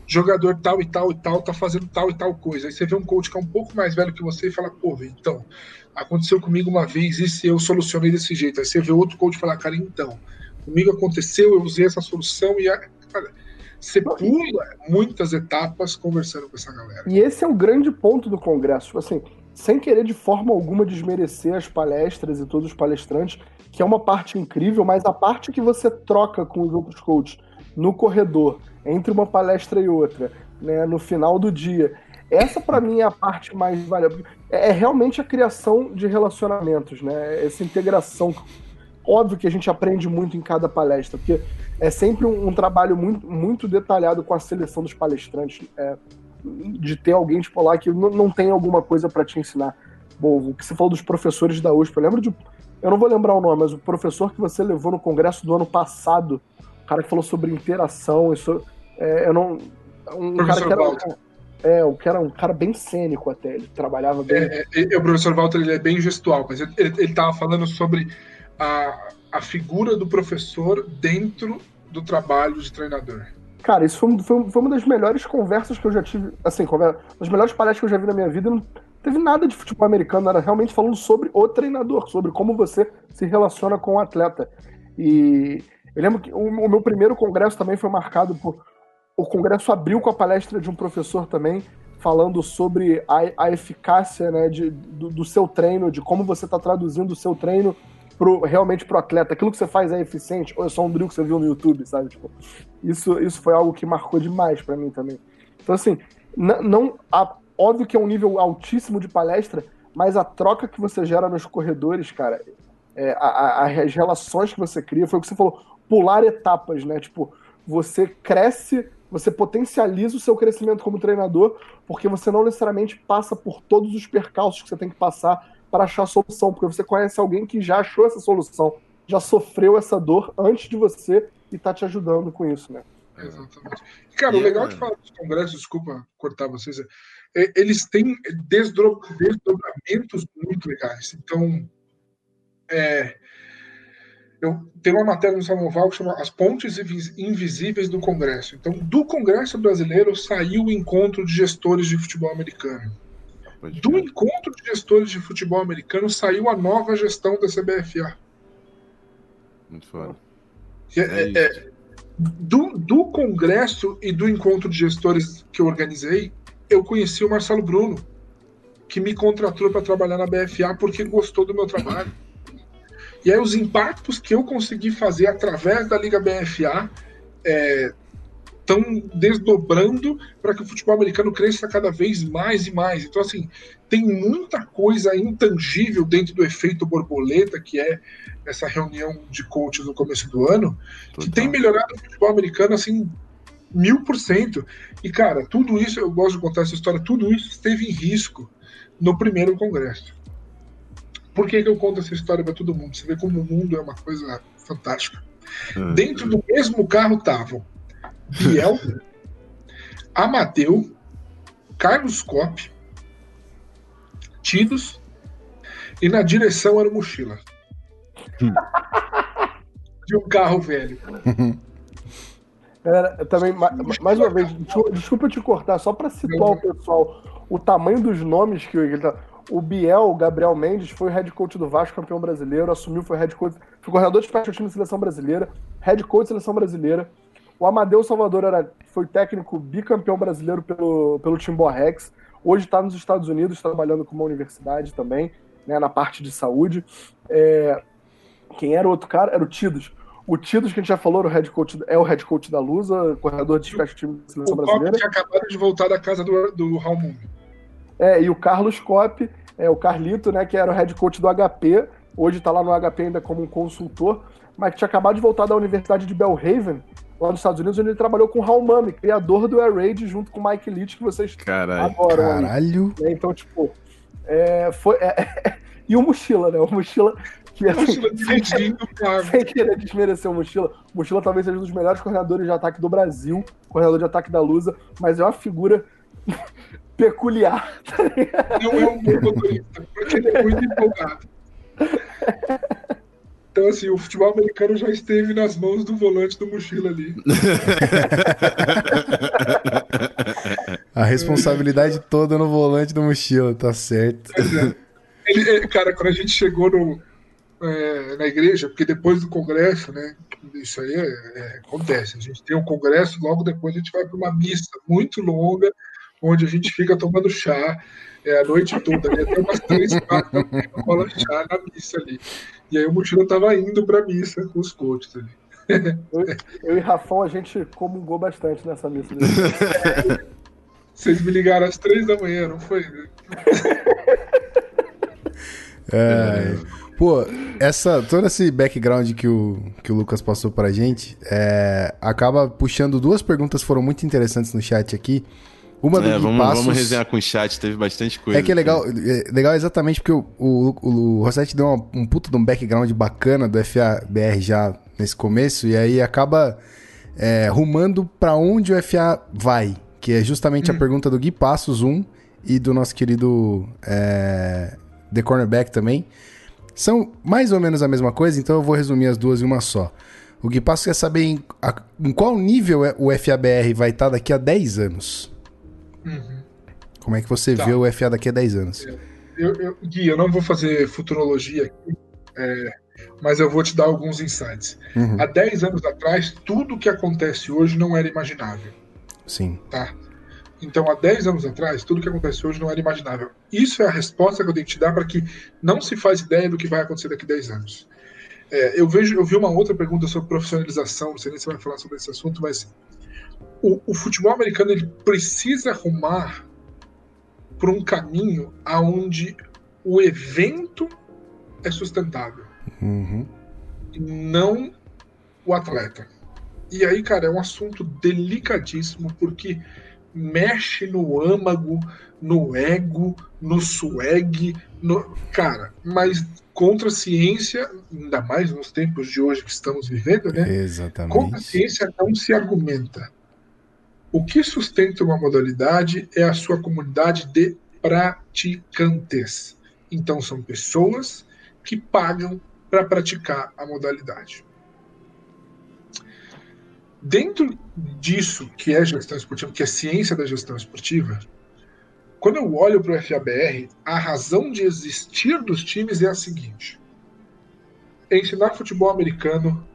jogador tal e tal e tal tá fazendo tal e tal coisa. Aí você vê um coach que é um pouco mais velho que você e fala: pô, véio, então, aconteceu comigo uma vez e se eu solucionei desse jeito. Aí você vê outro coach falar: cara, então, comigo aconteceu, eu usei essa solução e. A... Cara, você pula muitas etapas conversando com essa galera. E esse é o grande ponto do congresso. Tipo assim, sem querer de forma alguma desmerecer as palestras e todos os palestrantes, que é uma parte incrível, mas a parte que você troca com os outros coaches no corredor, entre uma palestra e outra, né, no final do dia, essa para mim é a parte mais valiosa. É, é realmente a criação de relacionamentos, né? Essa integração. Óbvio que a gente aprende muito em cada palestra, porque é sempre um, um trabalho muito, muito detalhado com a seleção dos palestrantes. É, de ter alguém tipo, lá que não, não tem alguma coisa para te ensinar. Bom, o que você falou dos professores da USP, eu lembro de eu não vou lembrar o nome, mas o professor que você levou no congresso do ano passado, o cara que falou sobre interação, isso, é, eu não. Um professor cara que era, é, o que era um cara bem cênico até, ele trabalhava bem. É, é, o professor Walter ele é bem gestual, mas ele, ele tava falando sobre a, a figura do professor dentro do trabalho de treinador. Cara, isso foi, foi, foi, uma das melhores conversas que eu já tive. Assim, conversa, melhores palestras que eu já vi na minha vida teve nada de futebol americano, era realmente falando sobre o treinador, sobre como você se relaciona com o atleta. E eu lembro que o, o meu primeiro congresso também foi marcado por. O congresso abriu com a palestra de um professor também, falando sobre a, a eficácia né, de, do, do, seu treino, de como você está traduzindo o seu treino pro, realmente pro atleta. Aquilo que você faz é eficiente, ou é só um drill que você viu no YouTube, sabe? Tipo, isso, isso foi algo que marcou demais para mim também. Então, assim, não, a, Óbvio que é um nível altíssimo de palestra, mas a troca que você gera nos corredores, cara, é, a, a, as relações que você cria, foi o que você falou, pular etapas, né? Tipo, você cresce, você potencializa o seu crescimento como treinador, porque você não necessariamente passa por todos os percalços que você tem que passar para achar a solução, porque você conhece alguém que já achou essa solução, já sofreu essa dor antes de você e está te ajudando com isso, né? Exatamente. Cara, o legal de falar dos congressos, desculpa cortar vocês, é, eles têm desdobramentos muito legais. Então, é, eu tenho uma matéria no Samoval que chama As Pontes Invisíveis do Congresso. Então, do Congresso Brasileiro saiu o encontro de gestores de futebol americano. Do encontro de gestores de futebol americano saiu a nova gestão da CBFA. Muito foda. É, é, é, do, do congresso e do encontro de gestores que eu organizei, eu conheci o Marcelo Bruno, que me contratou para trabalhar na BFA porque gostou do meu trabalho. E aí os impactos que eu consegui fazer através da Liga BFA estão é, desdobrando para que o futebol americano cresça cada vez mais e mais. Então, assim, tem muita coisa intangível dentro do efeito borboleta, que é essa reunião de coaches no começo do ano, Total. que tem melhorado o futebol americano, assim, mil por cento. E, cara, tudo isso, eu gosto de contar essa história, tudo isso esteve em risco no primeiro congresso. Por que, que eu conto essa história para todo mundo? Você vê como o mundo é uma coisa fantástica. Uhum. Dentro do mesmo carro estavam Biel, Amadeu, Carlos Cop, Tidos, e na direção era o Mochila. Hum. [LAUGHS] De um carro velho. Galera, também, mais uma vez, desculpa te cortar, só para situar o pessoal, o tamanho dos nomes que ele tá. O Biel, o Gabriel Mendes, foi head coach do Vasco, campeão brasileiro, assumiu, foi head coach, foi coordenador de time da seleção brasileira, head coach da seleção brasileira. O Amadeu Salvador era, foi técnico bicampeão brasileiro pelo, pelo Timbó Rex. Hoje está nos Estados Unidos, trabalhando com uma universidade também, né, na parte de saúde. É, quem era o outro cara? Era o Tidos. O Tidos, que a gente já falou, o head coach, é o head coach da Lusa, corredor de special time da seleção o brasileira. que acabaram de voltar da casa do, do Raul É, e o Carlos Cop, é, o Carlito, né, que era o head coach do HP, hoje está lá no HP ainda como um consultor, mas que tinha acabado de voltar da Universidade de Belhaven, lá nos Estados Unidos, onde ele trabalhou com o Raul Mami, criador do Air Raid, junto com o Mike Leach, que vocês Caralho. adoram. Caralho! Né? Então, tipo, é, foi, é, [LAUGHS] e o Mochila, né? O Mochila que assim, [LAUGHS] sem, sem querer desmerecer o Mochila, o Mochila talvez seja um dos melhores coordenadores de ataque do Brasil, coordenador de ataque da Lusa, mas é uma figura [LAUGHS] peculiar. Tá não é um bom motorista, porque ele é muito empolgado. Então, assim, o futebol americano já esteve nas mãos do volante do mochila ali. [LAUGHS] A responsabilidade toda no volante do mochila, tá certo. É. Ele, cara, quando a gente chegou no, é, na igreja, porque depois do congresso, né? Isso aí é, é, acontece. A gente tem um congresso, logo depois a gente vai para uma missa muito longa, onde a gente fica tomando chá é, a noite toda, né? Até umas três, quatro [LAUGHS] rola chá na missa ali. E aí o mochila tava indo para missa com os coaches ali. Eu, eu, e Rafão, a gente comungou bastante nessa missa. [LAUGHS] Vocês me ligaram às três da manhã, não foi? [LAUGHS] É, pô, essa, todo esse background que o, que o Lucas passou pra gente é, acaba puxando duas perguntas que foram muito interessantes no chat aqui. Uma do é, vamos, Passos, vamos resenhar com o chat, teve bastante coisa. É que é legal, é legal exatamente porque o, o, o Rossetti deu uma, um puto de um background bacana do FABR já nesse começo, e aí acaba é, rumando para onde o FA vai, que é justamente hum. a pergunta do Gui Passos 1 e do nosso querido é, The Cornerback também. São mais ou menos a mesma coisa, então eu vou resumir as duas em uma só. O Gui Passos quer saber em, a, em qual nível é o FABR vai estar daqui a 10 anos. Uhum. Como é que você tá. vê o FA daqui a 10 anos? Eu, eu, Gui, eu não vou fazer futurologia aqui, é, mas eu vou te dar alguns insights. Uhum. Há 10 anos atrás, tudo que acontece hoje não era imaginável. Sim. Tá? Então, há 10 anos atrás, tudo que acontece hoje não era imaginável. Isso é a resposta que eu tenho que te dar para que não se faz ideia do que vai acontecer daqui a 10 anos. É, eu, vejo, eu vi uma outra pergunta sobre profissionalização, não sei nem se você vai falar sobre esse assunto, mas o, o futebol americano ele precisa arrumar por um caminho aonde o evento é sustentável, uhum. não o atleta. E aí, cara, é um assunto delicadíssimo porque mexe no âmago, no ego, no swag, no... cara, mas contra a ciência, ainda mais nos tempos de hoje que estamos vivendo, né? Exatamente. Contra a ciência não se argumenta. O que sustenta uma modalidade é a sua comunidade de praticantes. Então, são pessoas que pagam para praticar a modalidade. Dentro disso, que é gestão esportiva, que é ciência da gestão esportiva, quando eu olho para o FABR, a razão de existir dos times é a seguinte: ensinar futebol americano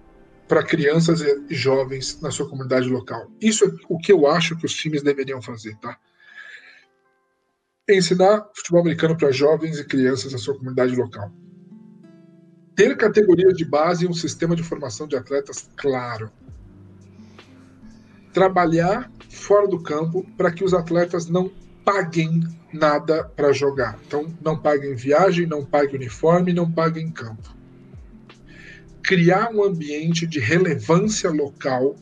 para crianças e jovens na sua comunidade local. Isso é o que eu acho que os times deveriam fazer, tá? Ensinar futebol americano para jovens e crianças na sua comunidade local. Ter categorias de base e um sistema de formação de atletas claro trabalhar fora do campo para que os atletas não paguem nada para jogar. Então, não paguem viagem, não paguem uniforme, não paguem campo. Criar um ambiente de relevância local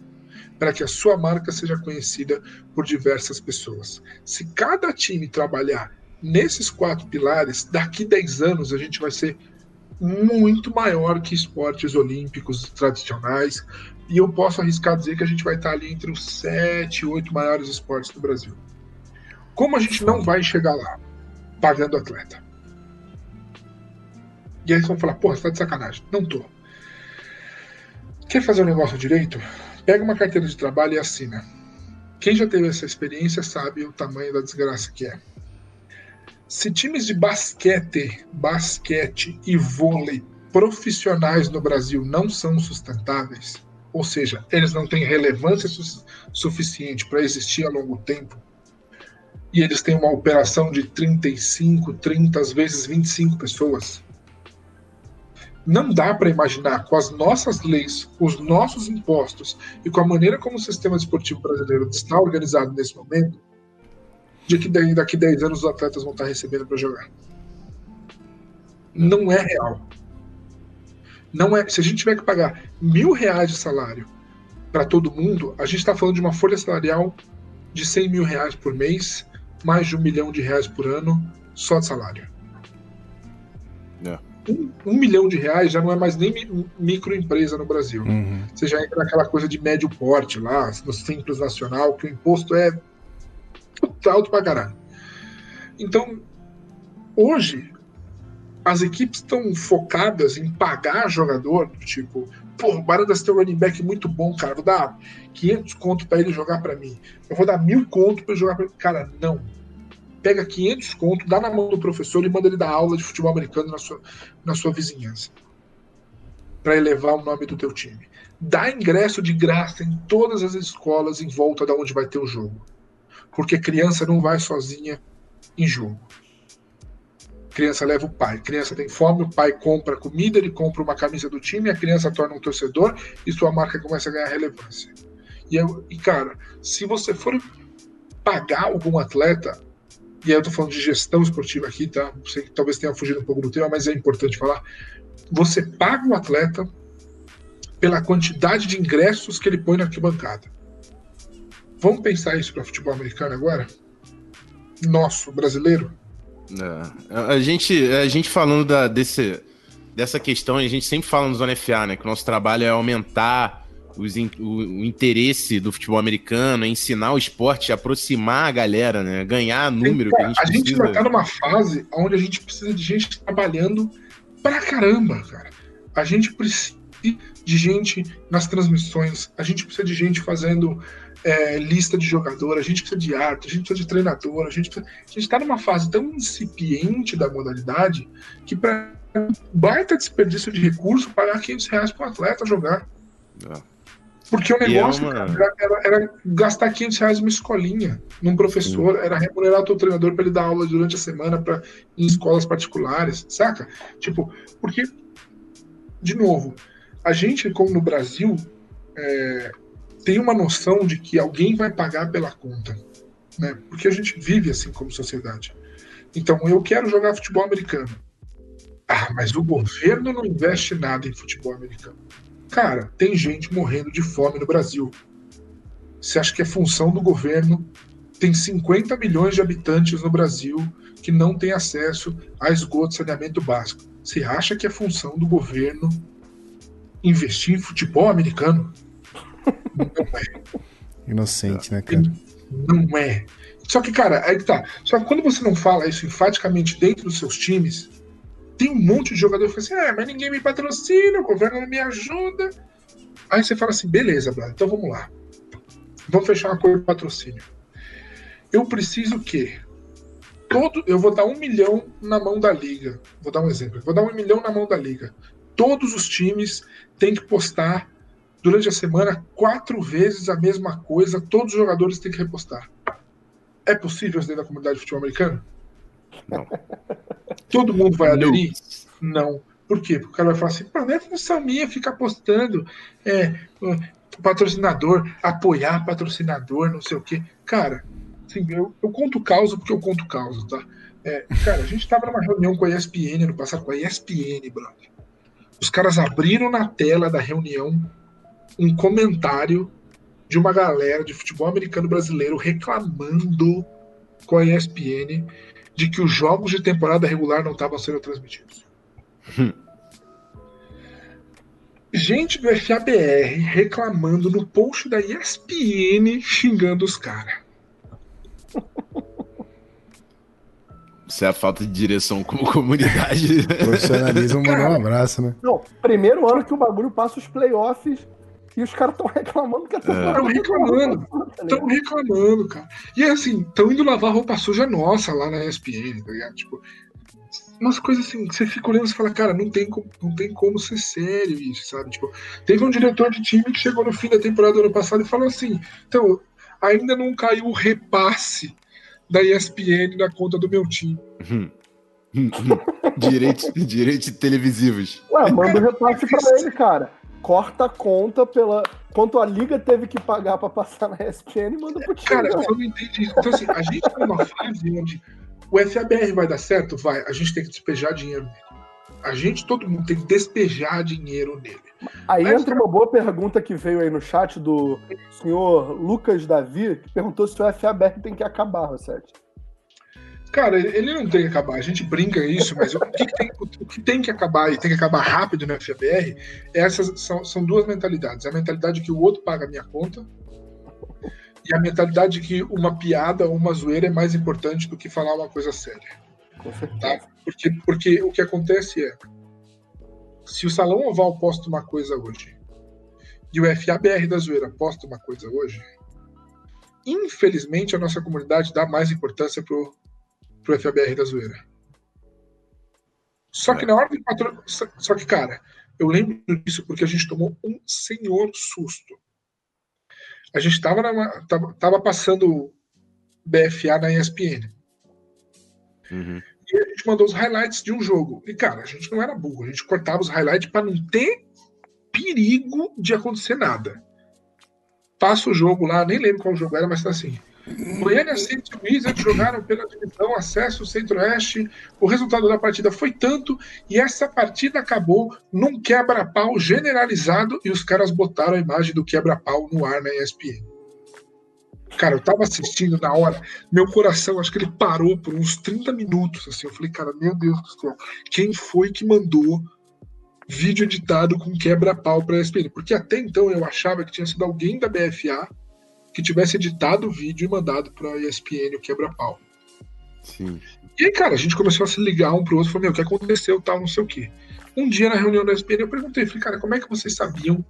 para que a sua marca seja conhecida por diversas pessoas. Se cada time trabalhar nesses quatro pilares, daqui 10 anos a gente vai ser muito maior que esportes olímpicos tradicionais, e eu posso arriscar dizer que a gente vai estar ali entre os sete, oito maiores esportes do Brasil. Como a gente não vai chegar lá pagando atleta? E aí eles vão falar, porra, você tá de sacanagem. Não tô. Quer fazer um negócio direito? Pega uma carteira de trabalho e assina. Quem já teve essa experiência sabe o tamanho da desgraça que é. Se times de basquete, basquete e vôlei profissionais no Brasil não são sustentáveis, ou seja, eles não têm relevância su suficiente para existir a longo tempo, e eles têm uma operação de 35, 30, às vezes 25 pessoas. Não dá para imaginar com as nossas leis, os nossos impostos e com a maneira como o sistema esportivo brasileiro está organizado nesse momento, de que daqui a 10 anos os atletas vão estar recebendo para jogar. Não é real. Não é, se a gente tiver que pagar mil reais de salário para todo mundo, a gente está falando de uma folha salarial de 100 mil reais por mês, mais de um milhão de reais por ano só de salário. É. Um, um, milhão de reais já não é mais nem microempresa no Brasil. Uhum. Você já entra naquela coisa de médio porte lá, no Simples Nacional, que o imposto é alto pra caralho. Então, hoje, as equipes estão focadas em pagar jogador, tipo, pô, o Barandas tem um running back muito bom, cara, vou dar 500 conto para ele jogar para mim. Eu vou dar mil conto para ele jogar para mim. Cara, não. Pega 500 conto, dá na mão do professor e manda ele dar aula de futebol americano na sua, na sua vizinhança. Para elevar o nome do teu time. Dá ingresso de graça em todas as escolas em volta da onde vai ter o jogo. Porque criança não vai sozinha em jogo criança leva o pai. Criança tem fome, o pai compra comida, ele compra uma camisa do time, a criança torna um torcedor e sua marca começa a ganhar relevância. E, eu, e cara, se você for pagar algum atleta, e eu tô falando de gestão esportiva aqui, tá? Sei que talvez tenha fugido um pouco do tema, mas é importante falar. Você paga o atleta pela quantidade de ingressos que ele põe na arquibancada. Vamos pensar isso para futebol americano agora? Nosso, brasileiro? É. A, gente, a gente falando da, desse, dessa questão, a gente sempre fala no Zona FA, né? Que o nosso trabalho é aumentar os, o, o, interesse do futebol americano, é ensinar o esporte, aproximar a galera, né? Ganhar número que a gente A gente tá numa fase onde a gente precisa de gente trabalhando pra caramba, cara. A gente precisa de gente nas transmissões, a gente precisa de gente fazendo é, lista de jogador, a gente precisa de arte, a gente precisa de treinador, a gente precisa, a gente está numa fase tão incipiente da modalidade que para baita desperdício de recurso pagar 500 reais para um atleta jogar. É. Porque o é negócio uma... era, era, era, gastar 500 reais numa escolinha, num professor, Sim. era remunerar o teu treinador para ele dar aula durante a semana pra, em escolas particulares, saca? Tipo, porque, de novo, a gente, como no Brasil, é, tem uma noção de que alguém vai pagar pela conta, né? Porque a gente vive assim como sociedade. Então, eu quero jogar futebol americano. Ah, mas o governo não investe nada em futebol americano. Cara, tem gente morrendo de fome no Brasil. Você acha que é função do governo? Tem 50 milhões de habitantes no Brasil que não têm acesso a esgoto e saneamento básico. Você acha que é função do governo investir em futebol americano? Não é. Inocente, né, cara? Não é. Só que, cara, aí que tá. Só que quando você não fala isso enfaticamente dentro dos seus times, tem um monte de jogador que fala assim: ah, mas ninguém me patrocina, o governo não me ajuda. Aí você fala assim: beleza, Brad, então vamos lá. Vamos fechar um acordo de patrocínio. Eu preciso que todo. Eu vou dar um milhão na mão da liga. Vou dar um exemplo. Vou dar um milhão na mão da liga. Todos os times têm que postar durante a semana quatro vezes a mesma coisa, todos os jogadores têm que repostar. É possível isso dentro da comunidade de futebol americano? Não. [LAUGHS] Todo mundo vai aderir? Não. não. Por quê? Porque o cara vai falar assim, não é função minha ficar postando é, patrocinador, apoiar patrocinador, não sei o quê. Cara, assim, eu, eu conto causa porque eu conto causa, tá? É, cara, a gente estava numa reunião com a ESPN no passado, com a ESPN, brother. Os caras abriram na tela da reunião um comentário de uma galera de futebol americano brasileiro reclamando com a ESPN de que os jogos de temporada regular não estavam sendo transmitidos. Hum. [LAUGHS] Gente do FABR reclamando no post da ESPN xingando os caras. Isso é a falta de direção como [LAUGHS] comunidade. Profissionalismo mandar um abraço, né? Não, primeiro ano que o bagulho passa os playoffs e os caras estão reclamando que a Estão é. reclamando. Estão reclamando, cara. E assim, estão indo lavar roupa suja nossa lá na ESPN, tá ligado? Tipo, umas coisas assim, você fica olhando e fala, cara, não tem, como, não tem como ser sério isso, sabe? Tipo, teve um diretor de time que chegou no fim da temporada do ano passado e falou assim: então, ainda não caiu o repasse da ESPN na conta do meu time. Hum. hum, hum. direitos, direitos televisivos. Ué, manda o repasse pra ele, cara corta a conta pela. Quanto a liga teve que pagar para passar na ESPN e manda pro time. Cara, eu não entendi isso. Então, assim, a gente tá numa fase onde o FABR vai dar certo? Vai. A gente tem que despejar dinheiro nele. A gente, todo mundo, tem que despejar dinheiro nele. Aí Mas, entra uma boa pergunta que veio aí no chat do senhor Lucas Davi, que perguntou se o FABR tem que acabar, Rossetti. Cara, ele não tem que acabar. A gente brinca isso, mas o que, que tem, o que tem que acabar e tem que acabar rápido no FBR, essas são, são duas mentalidades. A mentalidade que o outro paga a minha conta e a mentalidade de que uma piada ou uma zoeira é mais importante do que falar uma coisa séria. Tá? Porque, porque o que acontece é, se o Salão Oval posta uma coisa hoje e o FABR da zoeira posta uma coisa hoje, infelizmente a nossa comunidade dá mais importância pro, pro FABR da zoeira. Só que é. na hora de. Só que, cara, eu lembro disso porque a gente tomou um senhor susto. A gente tava, na, tava, tava passando BFA na ESPN. Uhum. E a gente mandou os highlights de um jogo. E, cara, a gente não era burro. A gente cortava os highlights para não ter perigo de acontecer nada. Passa o jogo lá, nem lembro qual jogo era, mas tá assim. Goiânia City e Wizards jogaram pela divisão acesso centro-oeste. O resultado da partida foi tanto e essa partida acabou num quebra-pau generalizado e os caras botaram a imagem do quebra-pau no ar na ESPN. Cara, eu tava assistindo na hora, meu coração, acho que ele parou por uns 30 minutos. Assim, eu falei, cara, meu Deus do céu, quem foi que mandou vídeo editado com quebra-pau pra ESPN? Porque até então eu achava que tinha sido alguém da BFA que tivesse editado o vídeo e mandado pra ESPN o quebra-pau. Sim. E aí, cara, a gente começou a se ligar um pro outro, falou, meu, o que aconteceu, tal, não sei o quê. Um dia na reunião da ESPN eu perguntei, falei, cara, como é que vocês sabiam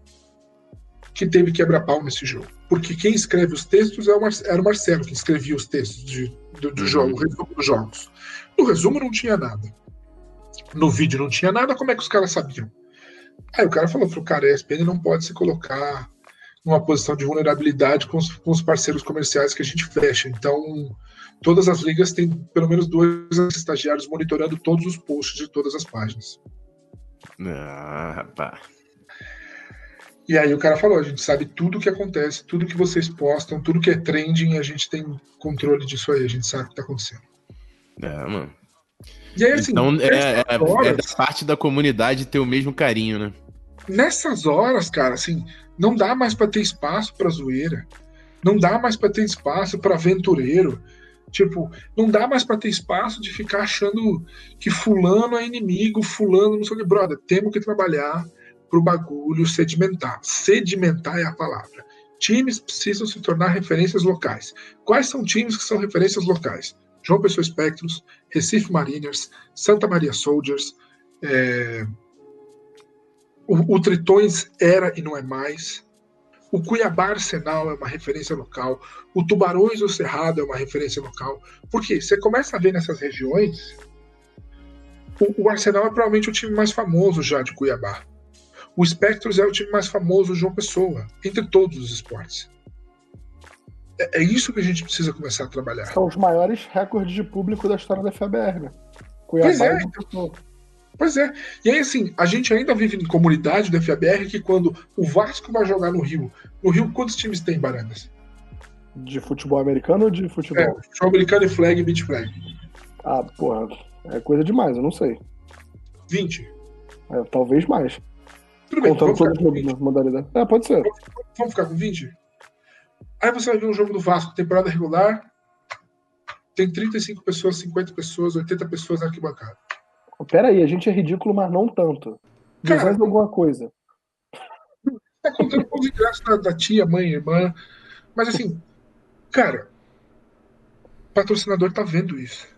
que teve quebra-pau nesse jogo? Porque quem escreve os textos é era o Marcelo, que escrevia os textos de, do, do uhum. jogo, o resumo dos jogos. No resumo não tinha nada. No vídeo não tinha nada, como é que os caras sabiam? Aí o cara falou, falou cara, a ESPN não pode se colocar numa posição de vulnerabilidade com os, com os, parceiros comerciais que a gente fecha. Então, todas as ligas têm pelo menos dois estagiários monitorando todos os posts de todas as páginas. Ah, rapaz. E aí o cara falou, a gente sabe tudo o que acontece, tudo que vocês postam, tudo que é trending, a gente tem controle disso aí, a gente sabe o que tá acontecendo. É, mano. E aí, assim, então é, é, horas, é da parte da comunidade ter o mesmo carinho, né? Nessas horas, cara, assim, não dá mais para ter espaço para zoeira. Não dá mais para ter espaço para aventureiro. Tipo, não dá mais para ter espaço de ficar achando que fulano é inimigo, fulano não sei o que. Brother, temos que trabalhar pro bagulho sedimentar. Sedimentar é a palavra. Times precisam se tornar referências locais. Quais são times que são referências locais? João Pessoa Espectros, Recife Mariners, Santa Maria Soldiers, é, o, o Tritões era e não é mais. O Cuiabá Arsenal é uma referência local. O Tubarões do Cerrado é uma referência local. Porque você começa a ver nessas regiões. O, o Arsenal é provavelmente o time mais famoso já de Cuiabá. O Spectros é o time mais famoso de João Pessoa, entre todos os esportes. É, é, isso que a gente precisa começar a trabalhar. São os maiores recordes de público da história da FBR, né? Cuiabá pois é. e João Pessoa. Pois é. E aí, assim, a gente ainda vive em comunidade do FABR que quando o Vasco vai jogar no Rio, no Rio, quantos times tem, Barandas? De futebol americano ou de futebol? É, futebol americano e flag, beach flag. Ah, porra, é coisa demais, eu não sei. 20. É, talvez mais. Tudo bem, Contando todas as modalidades. É, pode ser. Vamos, vamos ficar com 20? Aí você vai ver um jogo do Vasco, temporada regular, tem 35 pessoas, 50 pessoas, 80 pessoas na arquibancada. Pera aí, a gente é ridículo, mas não tanto. Mais alguma coisa. Tá contando com os ingressos da, da, tia, mãe, irmã. Mas assim, cara, o patrocinador tá vendo isso.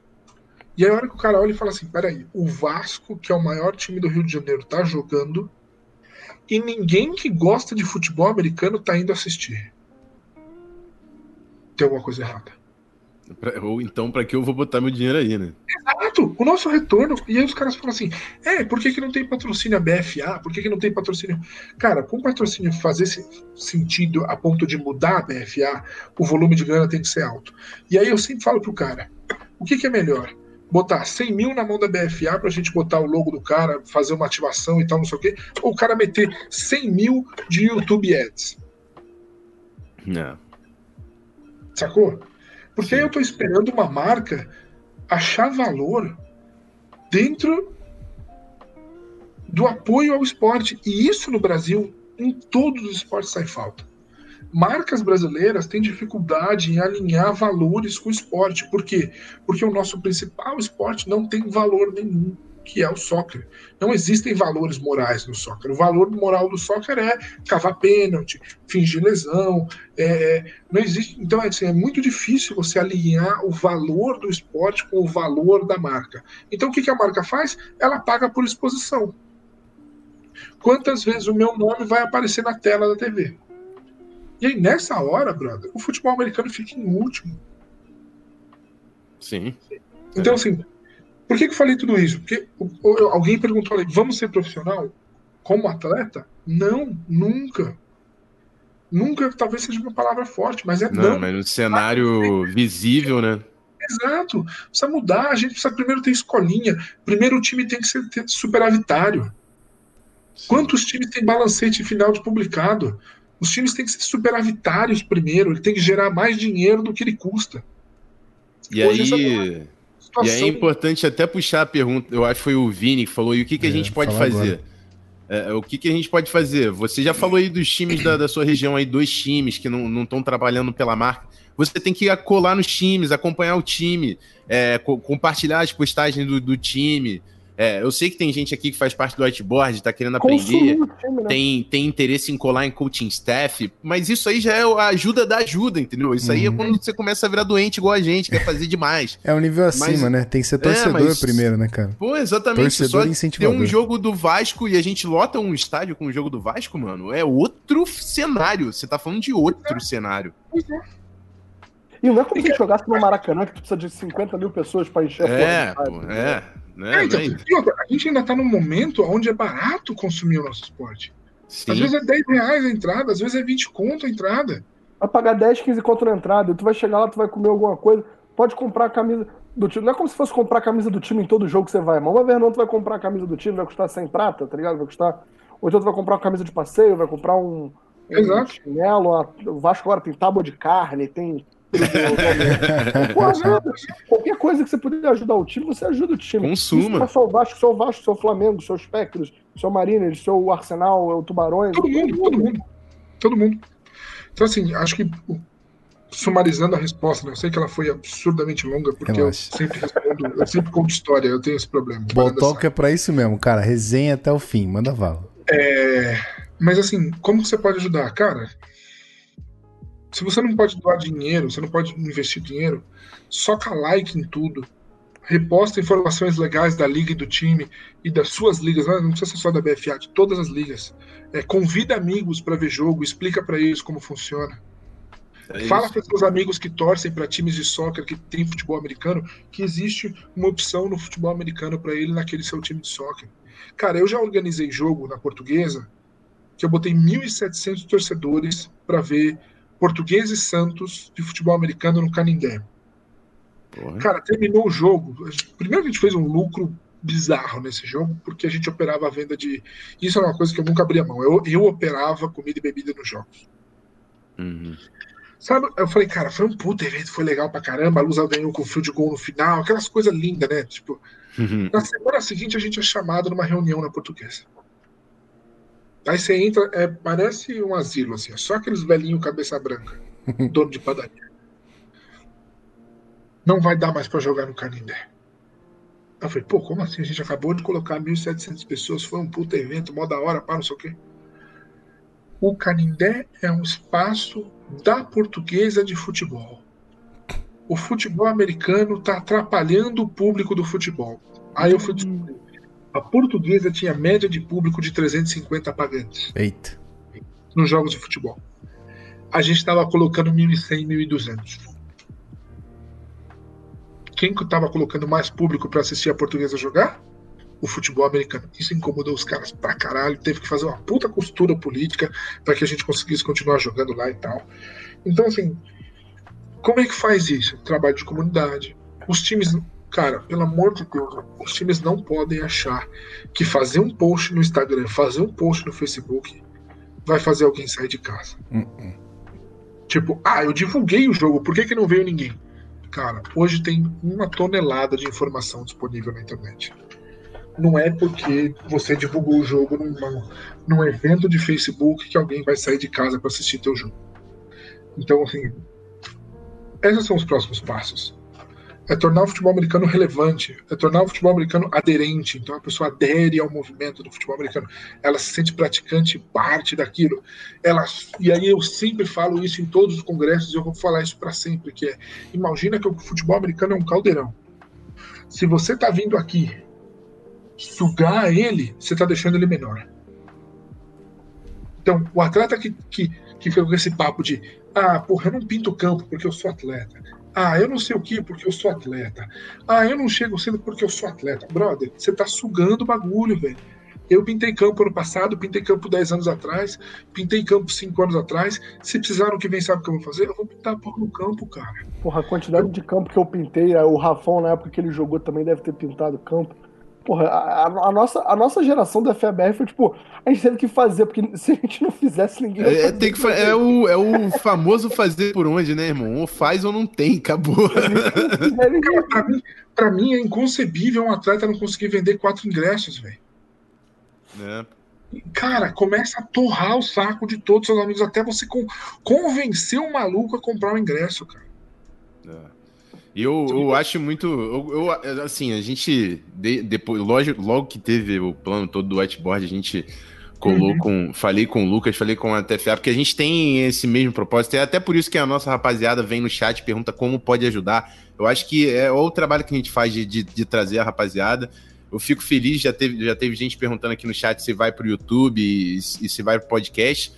E aí a hora que o cara olha e fala assim, peraí, o Vasco, que é o maior time do Rio de Janeiro, tá jogando e ninguém que gosta de futebol americano tá indo assistir. Tem alguma coisa errada. Pra, ou então, para que eu vou botar meu dinheiro aí, né? Exato, o nosso retorno. E aí os caras falam assim: é, por que, que não tem patrocínio a BFA? Por que, que não tem patrocínio. Cara, com patrocínio fazer sentido a ponto de mudar a BFA, o volume de grana tem que ser alto. E aí eu sempre falo pro cara: o que, que é melhor? Botar 100 mil na mão da BFA pra gente botar o logo do cara, fazer uma ativação e tal, não sei o quê, ou o cara meter 100 mil de YouTube Ads? Não. Sacou? Porque aí eu estou esperando uma marca achar valor dentro do apoio ao esporte. E isso no Brasil, em todos os esportes, sai falta. Marcas brasileiras têm dificuldade em alinhar valores com o esporte. Por quê? Porque o nosso principal esporte não tem valor nenhum. Que é o soccer. Não existem valores morais no soccer. O valor moral do soccer é cavar pênalti, fingir lesão. É, não existe. Então, assim, é muito difícil você alinhar o valor do esporte com o valor da marca. Então, o que, que a marca faz? Ela paga por exposição. Quantas vezes o meu nome vai aparecer na tela da TV? E aí, nessa hora, brother, o futebol americano fica em último. Sim. Então, assim, por que, que eu falei tudo isso? Porque alguém perguntou ali, vamos ser profissional como atleta? Não, nunca. Nunca, talvez seja uma palavra forte, mas é não. Não, mas no cenário visível, né? Exato. Precisa mudar, a gente precisa primeiro ter escolinha. Primeiro o time tem que ser superavitário. Sim. Quantos times tem balancete final de publicado? Os times têm que ser superavitários primeiro, ele tem que gerar mais dinheiro do que ele custa. E Hoje, aí, e é importante até puxar a pergunta, eu acho que foi o Vini que falou, e o que, que a é, gente pode fazer? É, o que, que a gente pode fazer? Você já falou aí dos times da, da sua região, aí, dois times que não estão trabalhando pela marca. Você tem que colar nos times, acompanhar o time, é, co compartilhar as postagens do, do time. É, eu sei que tem gente aqui que faz parte do whiteboard, tá querendo aprender, time, né? tem, tem interesse em colar em coaching staff, mas isso aí já é a ajuda da ajuda, entendeu? Isso aí é uhum. quando você começa a virar doente igual a gente, quer fazer demais. É um nível acima, mas, né? Tem que ser é, torcedor é, mas, primeiro, né, cara? Pô, exatamente. Torcedor Só ter um jogo do Vasco e a gente lota um estádio com o um jogo do Vasco, mano, é outro cenário. Você tá falando de outro cenário. E não é como se jogasse no Maracanã, que precisa de 50 mil pessoas para encher é, pô, é. Né? É, então, a gente ainda está num momento onde é barato consumir o nosso esporte. Sim. Às vezes é 10 reais a entrada, às vezes é 20 conto a entrada. Vai pagar 10, 15 conto na entrada, tu vai chegar lá, tu vai comer alguma coisa, pode comprar a camisa do time. Não é como se fosse comprar a camisa do time em todo jogo que você vai. Mas uma vez não, tu vai comprar a camisa do time, vai custar 100 prata, tá ligado? Vai custar. Ou então tu vai comprar uma camisa de passeio, vai comprar um, um chinelo. O Vasco agora tem tábua de carne, tem [LAUGHS] qualquer coisa que você puder ajudar o time, você ajuda o time. Consuma. Isso é o Vasco, seu Vasco, seu Flamengo, seu Espectros, seu Mariners, seu Arsenal, o Tubarões. Todo mundo, todo mundo. Todo mundo. Então, assim, acho que sumarizando a resposta, né? Eu sei que ela foi absurdamente longa, porque eu sempre respondo, eu sempre conto história, eu tenho esse problema. Botoca é pra isso mesmo, cara. Resenha até o fim, manda vala. É, mas assim, como você pode ajudar? Cara, se você não pode doar dinheiro, você não pode investir dinheiro, soca like em tudo. Reposta informações legais da liga e do time e das suas ligas, né? não precisa ser só da BFA, de todas as ligas. É, convida amigos para ver jogo, explica para eles como funciona. É Fala para seus amigos que torcem para times de soccer que tem futebol americano que existe uma opção no futebol americano para ele naquele seu time de soccer. Cara, eu já organizei jogo na portuguesa que eu botei 1.700 torcedores para ver Português e Santos de futebol americano no Canindé. Porra. Cara, terminou o jogo. Primeiro a gente fez um lucro bizarro nesse jogo, porque a gente operava a venda de. Isso é uma coisa que eu nunca abria mão. Eu, eu operava comida e bebida nos jogos. Uhum. Sabe, eu falei, cara, foi um puta evento, foi legal pra caramba. A Luz ganhou com fio de gol no final, aquelas coisas lindas, né? Tipo, uhum. na semana seguinte a gente é chamado numa reunião na portuguesa. Aí você entra, é, parece um asilo, assim, é só aqueles velhinhos cabeça branca, [LAUGHS] dono de padaria. Não vai dar mais para jogar no Canindé. Eu falei, pô, como assim? A gente acabou de colocar 1.700 pessoas, foi um puta evento, mó da hora, para não sei o quê. O Canindé é um espaço da portuguesa de futebol. O futebol americano está atrapalhando o público do futebol. Aí eu fui descobrir a portuguesa tinha média de público de 350 pagantes. Eita. Nos jogos de futebol. A gente estava colocando 1.100, 1.200. Quem estava colocando mais público para assistir a portuguesa jogar? O futebol americano. Isso incomodou os caras pra caralho. Teve que fazer uma puta costura política para que a gente conseguisse continuar jogando lá e tal. Então, assim, como é que faz isso? Trabalho de comunidade. Os times Cara, pelo amor de Deus, os times não podem achar que fazer um post no Instagram, fazer um post no Facebook, vai fazer alguém sair de casa. Uh -uh. Tipo, ah, eu divulguei o jogo, por que, que não veio ninguém? Cara, hoje tem uma tonelada de informação disponível na internet. Não é porque você divulgou o jogo num, num evento de Facebook que alguém vai sair de casa para assistir teu jogo. Então, assim, esses são os próximos passos é tornar o futebol americano relevante, é tornar o futebol americano aderente. Então a pessoa adere ao movimento do futebol americano, ela se sente praticante, parte daquilo. Ela, e aí eu sempre falo isso em todos os congressos, eu vou falar isso para sempre, que é, imagina que o futebol americano é um caldeirão. Se você está vindo aqui sugar ele, você está deixando ele menor. Então, o atleta que, que, que fica com esse papo de ah, porra, eu não pinto campo porque eu sou atleta. Ah, eu não sei o que porque eu sou atleta. Ah, eu não chego cedo porque eu sou atleta. Brother, você tá sugando o bagulho, velho. Eu pintei campo ano passado, pintei campo 10 anos atrás, pintei campo 5 anos atrás. Se precisar no que vem, sabe o que eu vou fazer? Eu vou pintar porra no campo, cara. Porra, a quantidade de campo que eu pintei, o Rafão, na época que ele jogou, também deve ter pintado campo. Porra, a, a, nossa, a nossa geração do FABR foi tipo, a gente teve que fazer, porque [LAUGHS] se a gente não fizesse, ninguém ia é, tem que é, o, é o famoso fazer por onde, né, irmão? Ou faz ou não tem, acabou. [LAUGHS] pra, mim, pra mim é inconcebível um atleta não conseguir vender quatro ingressos, velho. É. Cara, começa a torrar o saco de todos os seus amigos até você con convencer o maluco a comprar o ingresso, cara. Eu, eu acho muito. Eu, eu, assim, a gente. De, depois, logo, logo que teve o plano todo do whiteboard, a gente colou uhum. com. Falei com o Lucas, falei com a TFA, porque a gente tem esse mesmo propósito. É até por isso que a nossa rapaziada vem no chat e pergunta como pode ajudar. Eu acho que é o trabalho que a gente faz de, de, de trazer a rapaziada. Eu fico feliz, já teve, já teve gente perguntando aqui no chat se vai para o YouTube e, e se vai para o podcast.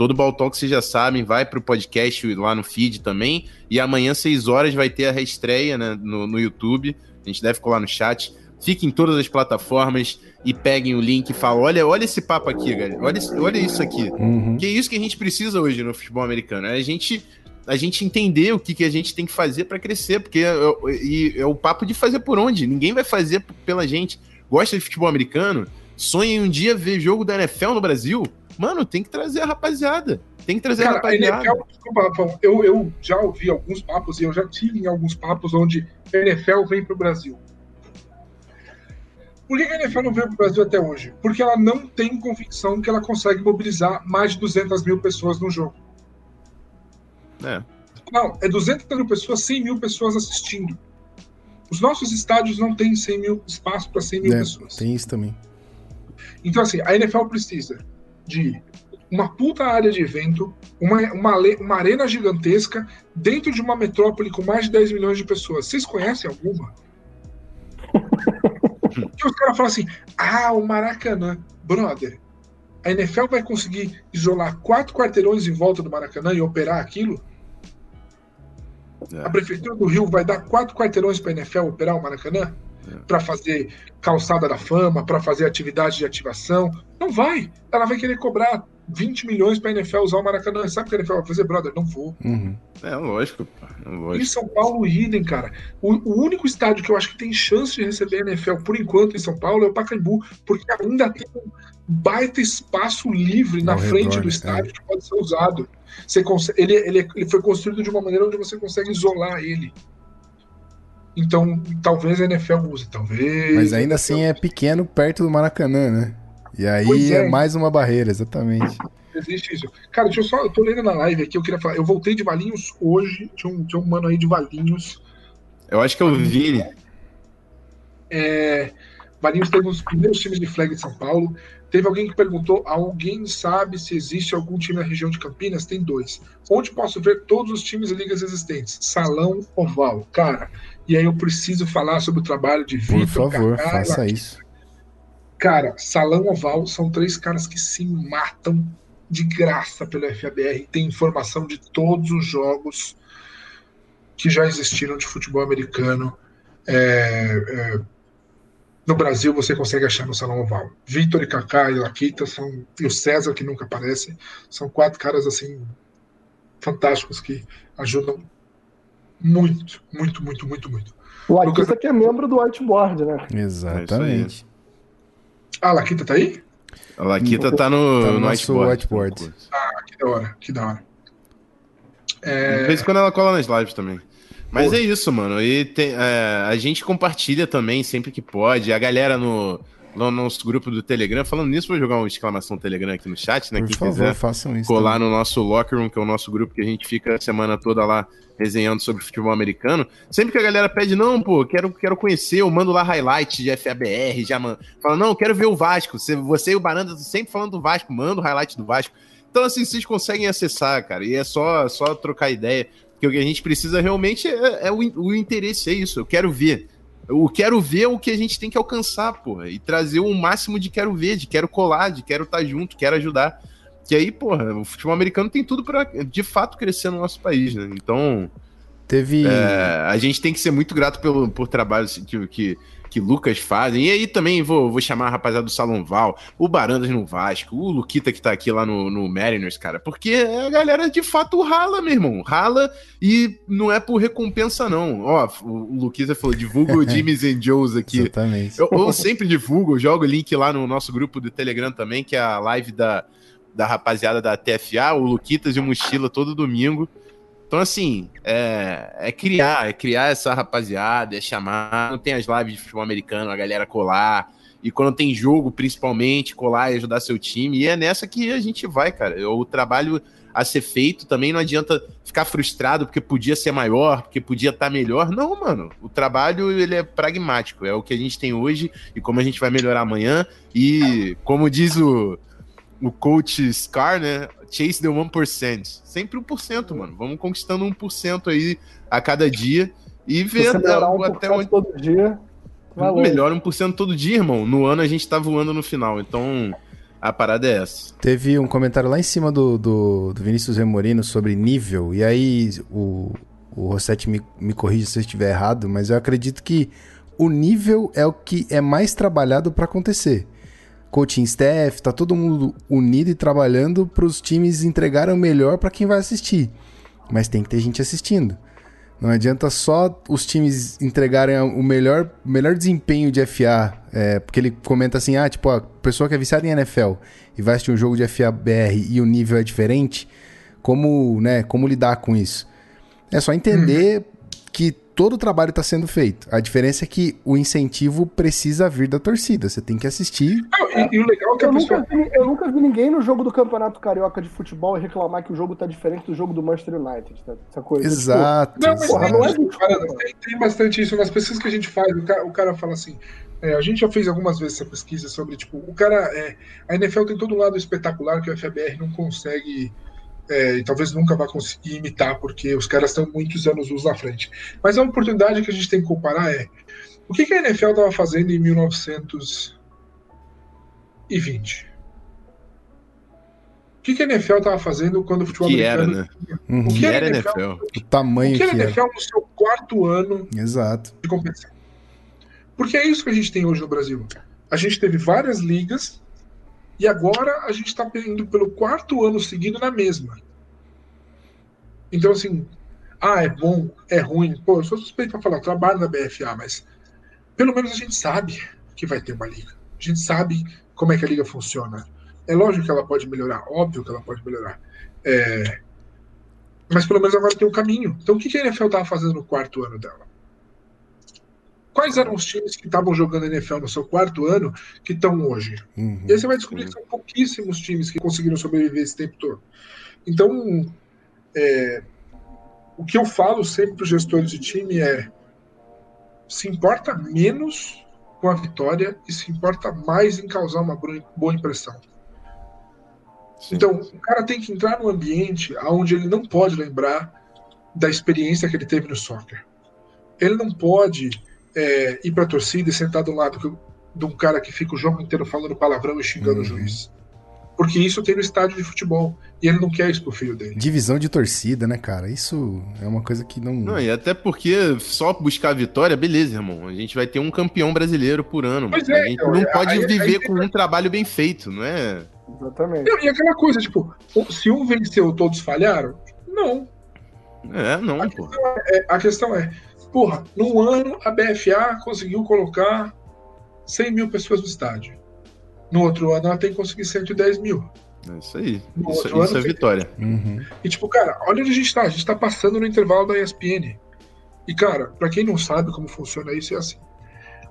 Todo Baltalk, vocês já sabem, vai para o podcast lá no feed também. E amanhã, 6 horas, vai ter a reestreia né, no, no YouTube. A gente deve colar no chat. Fiquem em todas as plataformas e peguem o link e falem: olha, olha esse papo aqui, galera. Olha, olha isso aqui. Uhum. Que é isso que a gente precisa hoje no futebol americano. É a gente, a gente entender o que, que a gente tem que fazer para crescer. Porque é, é, é o papo de fazer por onde. Ninguém vai fazer pela gente. Gosta de futebol americano? Sonha em um dia ver jogo da NFL no Brasil? Mano, tem que trazer a rapaziada. Tem que trazer Cara, a rapaziada. A NFL, desculpa, eu, eu já ouvi alguns papos e eu já tive em alguns papos onde a NFL vem para o Brasil. Por que a NFL não veio para o Brasil até hoje? Porque ela não tem convicção que ela consegue mobilizar mais de 200 mil pessoas no jogo. É. Não, é 200 mil pessoas, 100 mil pessoas assistindo. Os nossos estádios não têm 100 mil espaço para 100 mil é, pessoas. Tem isso também. Então, assim, a NFL precisa de uma puta área de evento, uma, uma, uma arena gigantesca dentro de uma metrópole com mais de 10 milhões de pessoas. Vocês conhecem alguma? [LAUGHS] e os caras falam assim: ah, o Maracanã. Brother, a NFL vai conseguir isolar quatro quarteirões em volta do Maracanã e operar aquilo? É. A Prefeitura do Rio vai dar quatro quarteirões para a NFL operar o Maracanã? É. Para fazer calçada da fama, para fazer atividade de ativação. Não vai. Ela vai querer cobrar 20 milhões para a NFL usar o Maracanã. Sabe o que a NFL vai fazer, brother? Não vou. Uhum. É lógico, é lógico. Em São Paulo, idem, cara. O, o, único estádio que eu acho que tem chance de receber a NFL por enquanto em São Paulo é o Pacaembu, porque ainda tem um baita espaço livre na frente redor, do estádio é. que pode ser usado. Você consegue, ele, ele, ele foi construído de uma maneira onde você consegue isolar ele. Então, talvez a NFL use, talvez. Mas ainda assim é pequeno perto do Maracanã, né? E aí é. é. mais uma barreira, exatamente. Existe isso. Cara, deixa eu só. Eu tô lendo na live aqui, eu queria falar. Eu voltei de Valinhos hoje. Tinha um, tinha um mano aí de Valinhos. Eu acho que eu vi. É, Valinhos teve os primeiros times de flag de São Paulo. Teve alguém que perguntou: alguém sabe se existe algum time na região de Campinas? Tem dois. Onde posso ver todos os times e ligas existentes? Salão Oval. Cara, e aí eu preciso falar sobre o trabalho de Vitor. Por favor, Cacá, faça isso. Cara, Salão Oval são três caras que se matam de graça pelo FABR. Tem informação de todos os jogos que já existiram de futebol americano. É, é, no Brasil você consegue achar no Salão Oval. Vitor e Kaká e Laquita são e o César que nunca aparece são quatro caras assim fantásticos que ajudam muito, muito, muito, muito, muito. O Laquita Lucas... que é membro do whiteboard, né? Exatamente. É ah, a Laquita tá aí? A Laquita tá no, tá no, no whiteboard. whiteboard. Ah, que da hora, que da hora. É... De vez em quando ela cola nas lives também. Mas Pô. é isso, mano. E tem, é, a gente compartilha também sempre que pode. A galera no, no nosso grupo do Telegram. Falando nisso, vou jogar uma exclamação Telegram aqui no chat, né? Por Quem favor, quiser façam isso. colar também. no nosso Locker Room, que é o nosso grupo que a gente fica a semana toda lá resenhando sobre futebol americano. Sempre que a galera pede, não, pô, quero, quero conhecer, eu mando lá highlight de FABR, já mando. Fala, não, quero ver o Vasco. Você, você e o Baranda sempre falando do Vasco, manda o highlight do Vasco. Então, assim, vocês conseguem acessar, cara, e é só, só trocar ideia. Porque o que a gente precisa realmente é, é o, o interesse, é isso. Eu quero ver. O quero ver é o que a gente tem que alcançar, porra. E trazer o máximo de quero ver, de quero colar, de quero estar junto, quero ajudar. Que aí, porra, o futebol americano tem tudo pra de fato crescer no nosso país, né? Então, Teve. é, a gente tem que ser muito grato pelo, por trabalhos que, que, que Lucas fazem. E aí também vou, vou chamar a rapaziada do Salão Val, o Barandas no Vasco, o Luquita que tá aqui lá no, no Mariners, cara. Porque a galera de fato rala, meu irmão. Rala e não é por recompensa, não. Ó, o Luquita falou, divulga o [LAUGHS] Jimmy's and Joe's aqui. Exatamente. Eu, eu sempre divulgo, eu jogo o link lá no nosso grupo do Telegram também, que é a live da, da rapaziada da TFA, o Luquitas e o Mochila todo domingo. Então, assim, é, é criar, é criar essa rapaziada, é chamar. Quando tem as lives de futebol americano, a galera colar. E quando tem jogo, principalmente, colar e ajudar seu time. E é nessa que a gente vai, cara. O trabalho a ser feito também não adianta ficar frustrado porque podia ser maior, porque podia estar melhor. Não, mano. O trabalho, ele é pragmático. É o que a gente tem hoje e como a gente vai melhorar amanhã. E como diz o, o coach Scar, né? Chase the 1%. Sempre 1%, mano. Vamos conquistando 1% aí a cada dia e ver até, um até onde. todo dia. Melhora 1% todo dia, irmão. No ano a gente tá voando no final. Então, a parada é essa. Teve um comentário lá em cima do, do, do Vinícius Remorino sobre nível, e aí o, o Rossetti me, me corrige se eu estiver errado, mas eu acredito que o nível é o que é mais trabalhado para acontecer. Coaching staff, tá todo mundo unido e trabalhando para os times entregarem o melhor para quem vai assistir. Mas tem que ter gente assistindo. Não adianta só os times entregarem o melhor, melhor desempenho de FA. é, porque ele comenta assim: ah, tipo, a pessoa que é viciada em NFL e vai assistir um jogo de FABR e o nível é diferente, como, né, como lidar com isso? É só entender que todo o trabalho está sendo feito. A diferença é que o incentivo precisa vir da torcida. Você tem que assistir. Não, e, e o legal é que a Eu pessoa. nunca, vi, eu nunca vi ninguém no jogo do Campeonato Carioca de Futebol reclamar que o jogo tá diferente do jogo do Manchester United, tá? essa coisa. Exato. Não, mas Porra, tem, não é isso, cara, tem, tem bastante isso nas pesquisas que a gente faz. O cara, o cara fala assim. é, a gente já fez algumas vezes essa pesquisa sobre, tipo, o cara. É, a NFL tem todo um lado espetacular que o FBR não consegue. É, e talvez nunca vá conseguir imitar, porque os caras estão muitos anos luz na frente. Mas a oportunidade que a gente tem que comparar é o que, que a NFL estava fazendo em 1920? O que, que a NFL estava fazendo quando o futebol Que era, americano. né? Uhum. O Que que era era NFL. O tamanho O que que era a é. NFL no seu quarto ano Exato. de competição. Porque é isso que a gente tem hoje no Brasil. A gente teve várias ligas e agora a gente está indo pelo quarto ano seguido na mesma. Então, assim, ah, é bom, é ruim. Pô, eu sou suspeito para falar, trabalho na BFA, mas pelo menos a gente sabe que vai ter uma liga. A gente sabe como é que a liga funciona. É lógico que ela pode melhorar, óbvio que ela pode melhorar. É, Mas pelo menos agora tem um caminho. Então o que que a NFL estava fazendo no quarto ano dela? Quais eram os times que estavam jogando NFL no seu quarto ano que estão hoje? Uhum. E aí você vai descobrir que são pouquíssimos times que conseguiram sobreviver esse tempo todo. Então, é, o que eu falo sempre para os gestores de time é: se importa menos com a vitória e se importa mais em causar uma boa impressão. Sim. Então, o cara tem que entrar num ambiente onde ele não pode lembrar da experiência que ele teve no soccer. Ele não pode é, ir para a torcida e sentar do lado que- de um cara que fica o jogo inteiro falando palavrão e xingando Uhum. o juiz. Porque isso tem no estádio de futebol. E ele não quer isso pro filho dele. Divisão de torcida, né, cara? Isso é uma coisa que não. Não, e até porque só buscar a vitória, beleza, irmão. A gente vai ter um campeão brasileiro por ano. Pois é, a gente então, não aí- pode aí- viver aí- com um trabalho bem feito, não é? Exatamente. Não, e aquela coisa, tipo, se um venceu, todos falharam? Não. É, não, pô. É, a questão é, porra, num ano a BFA conseguiu colocar 100 mil pessoas no estádio. No outro ano ela tem que conseguir 110 mil. É isso aí. No Isso, outro isso é ano, vitória. Uhum. E tipo, cara, olha onde a gente tá. A gente tá passando no intervalo da ESPN. E, cara, pra quem não sabe como funciona isso, é assim.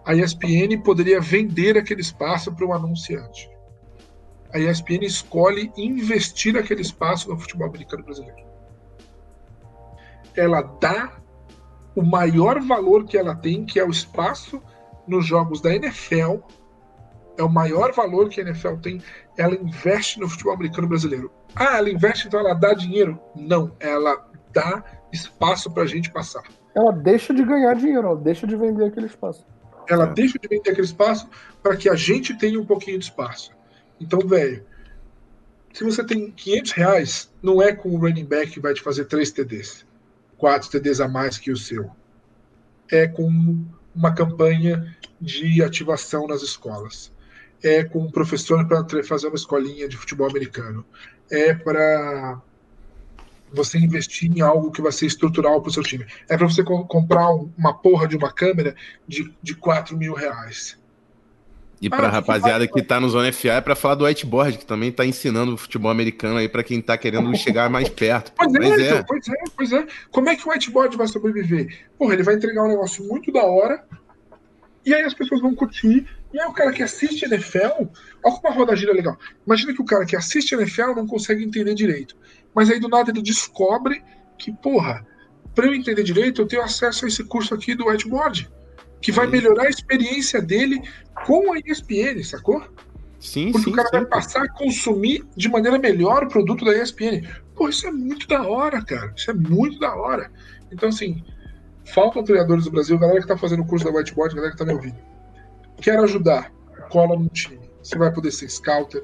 a ESPN poderia vender aquele espaço para um anunciante. A ESPN escolhe investir aquele espaço no futebol americano brasileiro. Ela dá o maior valor que ela tem, que é o espaço nos jogos da NFL. É o maior valor que a NFL tem. Ela investe no futebol americano brasileiro. Ah, ela investe, então ela dá dinheiro? Não, ela dá espaço para a gente passar. Ela deixa de ganhar dinheiro, ela deixa de vender aquele espaço. Ela é. deixa de vender aquele espaço para que a gente tenha um pouquinho de espaço. Então, velho, se você tem 500 reais, não é com o running back que vai te fazer 3 TDs, 4 TDs a mais que o seu. É com uma campanha de ativação nas escolas. É com um professor para fazer uma escolinha de futebol americano. É para você investir em algo que vai ser estrutural para o seu time. É para você co comprar um, uma porra de uma câmera de, de 4 mil reais. E ah, pra rapaziada que, que tá no Zona FA é pra falar do whiteboard, que também tá ensinando o futebol americano aí para quem tá querendo chegar mais perto. Pois é, é. Então, pois é, pois é. Como é que o whiteboard vai sobreviver? Porra, ele vai entregar um negócio muito da hora, e aí as pessoas vão curtir, e aí o cara que assiste NFL, olha como a roda gira legal. Imagina que o cara que assiste NFL não consegue entender direito. Mas aí do nada ele descobre que, porra, para eu entender direito, eu tenho acesso a esse curso aqui do whiteboard que vai melhorar a experiência dele com a ESPN, sacou? Sim, Porque sim, o cara sim. vai passar a consumir de maneira melhor o produto da ESPN. Pô, isso é muito da hora, cara. Isso é muito da hora. Então, assim, faltam treinadores do Brasil, galera que tá fazendo o curso da Whiteboard, galera que tá me ouvindo. Quero ajudar, cola no time. Você vai poder ser scouter.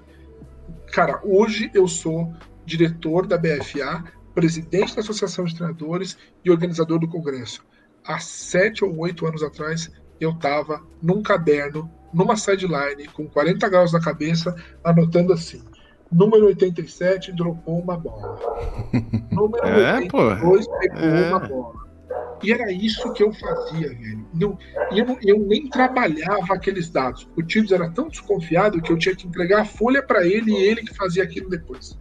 Cara, hoje eu sou diretor da BFA, presidente da Associação de Treinadores e organizador do Congresso há sete ou oito anos atrás, eu estava num caderno, numa sideline, com 40 graus na cabeça, anotando assim: número 87 dropou uma bola. [LAUGHS] Número é, 82 pô. pegou é. uma bola. E era isso que eu fazia, velho. Não, eu, eu nem trabalhava aqueles dados. O Tibbs era tão desconfiado que eu tinha que entregar a folha para ele e ele que fazia aquilo depois.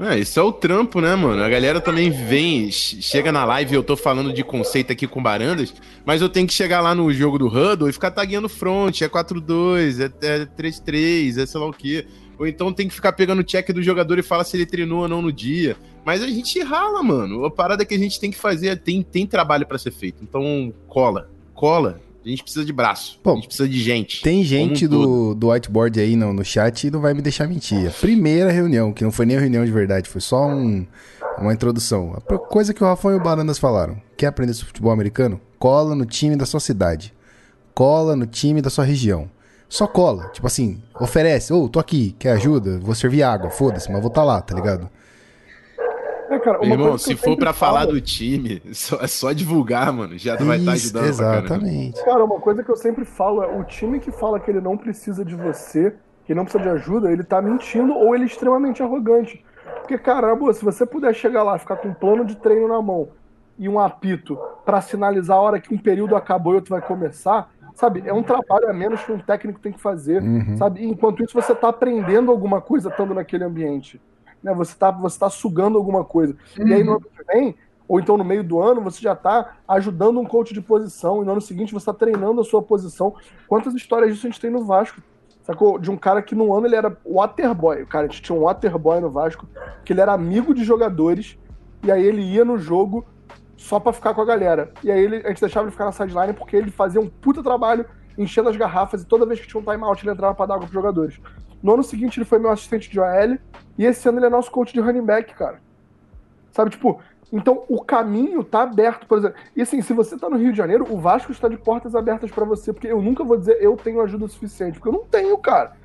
É, isso é o trampo, né, mano? A galera também vem, chega na live eu tô falando de conceito aqui com barandas, mas eu tenho que chegar lá no jogo do Huddle e ficar tagueando front, é 4-2, é, 3-3, é, é sei lá o quê. Ou então tem que ficar pegando o check do jogador e falar se ele treinou ou não no dia. Mas a gente rala, mano. A parada que a gente tem que fazer, tem, tem trabalho para ser feito. Então, cola, cola, a gente precisa de braço. Pô, a gente precisa de gente. Tem gente do, do whiteboard aí no, no chat e não vai me deixar mentir. A primeira reunião, que não foi nem reunião de verdade, foi só um, uma introdução. A coisa que o Rafão e o Barandas falaram. Quer aprender sobre futebol americano? Cola no time da sua cidade. Cola no time da sua região. Só cola. Tipo assim, oferece. Ô, oh, tô aqui, quer ajuda? Vou servir água, foda-se, mas vou estar tá lá, tá ligado? É, cara, Irmão, se for para falar do time, [LAUGHS] só, é só divulgar, mano. Já Isso, vai estar tá ajudando. Exatamente. Cara, uma coisa que eu sempre falo é: o time que fala que ele não precisa de você, que não precisa de ajuda, ele tá mentindo ou ele é extremamente arrogante. Porque, caramba, se você puder chegar lá, ficar com um plano de treino na mão e um apito para sinalizar a hora que um período acabou e outro vai começar, sabe? É um trabalho a menos que um técnico tem que fazer, uhum. sabe? E enquanto isso, você tá aprendendo alguma coisa estando naquele ambiente né? Você está você tá sugando alguma coisa. Uhum. E aí no uhum. ano que vem, ou então no meio do ano, você já está ajudando um coach de posição, e no ano seguinte você está treinando a sua posição. Quantas histórias disso a gente tem no Vasco? Sacou? De um cara que no ano ele era waterboy. Cara, a gente tinha um waterboy no Vasco, que ele era amigo de jogadores, e aí ele ia no jogo só para ficar com a galera. E aí ele, a gente deixava ele ficar na sideline porque ele fazia um puta trabalho enchendo as garrafas e toda vez que tinha um timeout ele entrava pra dar água pros jogadores. No ano seguinte ele foi meu assistente de OL e esse ano ele é nosso coach de running back, cara. Sabe, tipo, então o caminho tá aberto, por exemplo. E assim, se você tá no Rio de Janeiro, o Vasco está de portas abertas para você, porque eu nunca vou dizer eu tenho ajuda suficiente, porque eu não tenho, cara.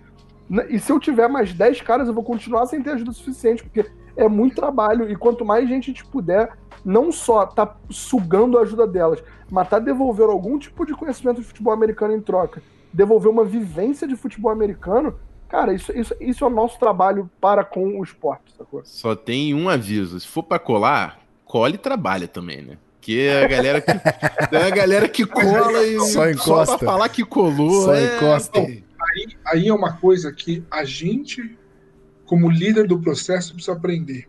E se eu tiver mais 10 caras, eu vou continuar sem ter ajuda suficiente, porque é muito trabalho e quanto mais gente gente puder, não só tá sugando a ajuda delas, mas tá devolvendo algum tipo de conhecimento de futebol americano em troca, devolver uma vivência de futebol americano, Cara, isso, isso, isso é o nosso trabalho para com o esporte, sacou? Só tem um aviso: se for para colar, cole e trabalha também, né? Que a galera que, [LAUGHS] a galera que cola e só, encosta. só pra falar que colou. Só é... encosta. Aí, aí é uma coisa que a gente, como líder do processo, precisa aprender.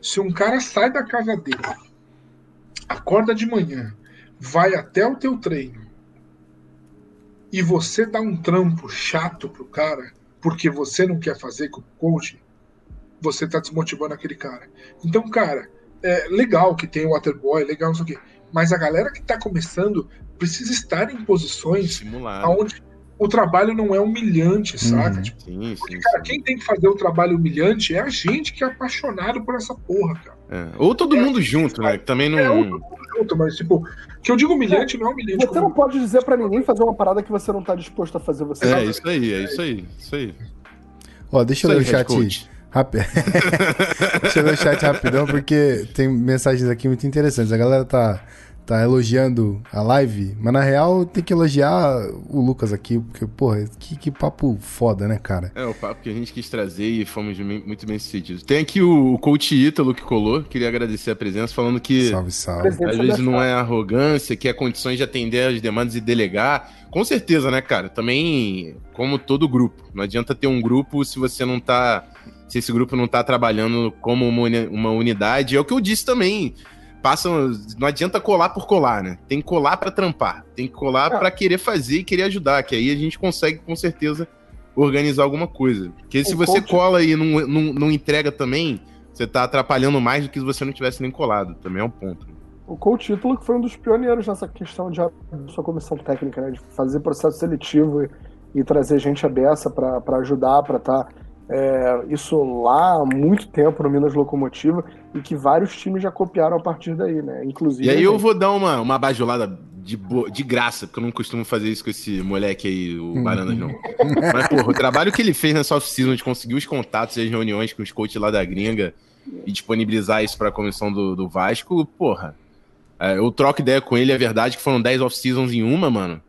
Se um cara sai da casa dele, acorda de manhã, vai até o teu treino, e você dá um trampo chato pro cara, porque você não quer fazer com o coach, você tá desmotivando aquele cara. Então, cara, é legal que tem o Waterboy, legal não sei o quê, mas a galera que tá começando precisa estar em posições Simulado. onde o trabalho não é humilhante, saca? Uhum. Tipo, Sim, porque, sim, cara, sim. quem tem que fazer o trabalho humilhante é a gente que é apaixonado por essa porra, cara. É. Ou todo mundo junto, né? Que também não. É, outro junto, mas, tipo, que eu digo humilhante não é humilhante. Você não pode dizer pra ninguém fazer uma parada que você não tá disposto a fazer você. É isso aí, é isso aí, isso aí. Ó, deixa eu Isso ler o chat. Rapi... [LAUGHS] deixa eu ler o chat rapidão, porque tem mensagens aqui muito interessantes. A galera tá, tá elogiando a live, mas na real tem que elogiar o Lucas aqui, porque, porra, que, que papo foda, né, cara? É o papo que a gente quis trazer e fomos muito bem sucedidos. Tem aqui o, o coach Ítalo que colou, queria agradecer a presença, falando que Salve, salve. Às vezes não é arrogância, que é condições de atender as demandas e delegar. Com certeza, né, cara? Também, como todo grupo. Não adianta ter um grupo se você não tá. Se esse grupo não tá trabalhando como uma unidade. É o que eu disse também. Passam, não adianta colar por colar, né? Tem que colar pra trampar. Tem que colar É. pra querer fazer e querer ajudar. Que aí a gente consegue, com certeza, organizar alguma coisa. Porque se O você coach- cola e não, não, não entrega também, você tá atrapalhando mais do que se você não tivesse nem colado. Também é um ponto. O coach Ítalo que foi um dos pioneiros nessa questão de sua comissão técnica, né? De fazer processo seletivo e, e trazer gente aberta pra ajudar, pra estar isso lá há muito tempo no Minas Locomotiva e que vários times já copiaram a partir daí, né? Inclusive. E aí a eu gente. vou dar uma, uma bajulada de, bo- de graça, porque eu não costumo fazer isso com esse moleque aí, o Bananas, não. Mas, porra, o trabalho que ele fez nessa off-season de conseguir os contatos e as reuniões com os coaches lá da gringa e disponibilizar isso pra comissão do, do Vasco, porra. é, eu troco ideia com ele, é verdade que foram 10 off-seasons em uma, mano.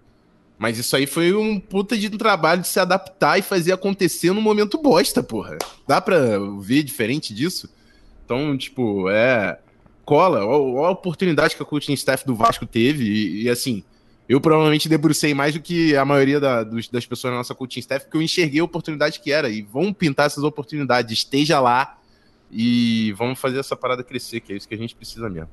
Mas isso aí foi um puta de trabalho de se adaptar e fazer acontecer num momento bosta, porra. Dá pra ver diferente disso? Então, tipo, é. Cola, ó, ó a oportunidade que a coaching staff do Vasco teve. E, e, assim, eu provavelmente debrucei mais do que a maioria da- dos- das pessoas na nossa coaching staff, porque eu enxerguei a oportunidade que era. E vamos pintar essas oportunidades. Esteja lá e vamos fazer essa parada crescer, que é isso que a gente precisa mesmo.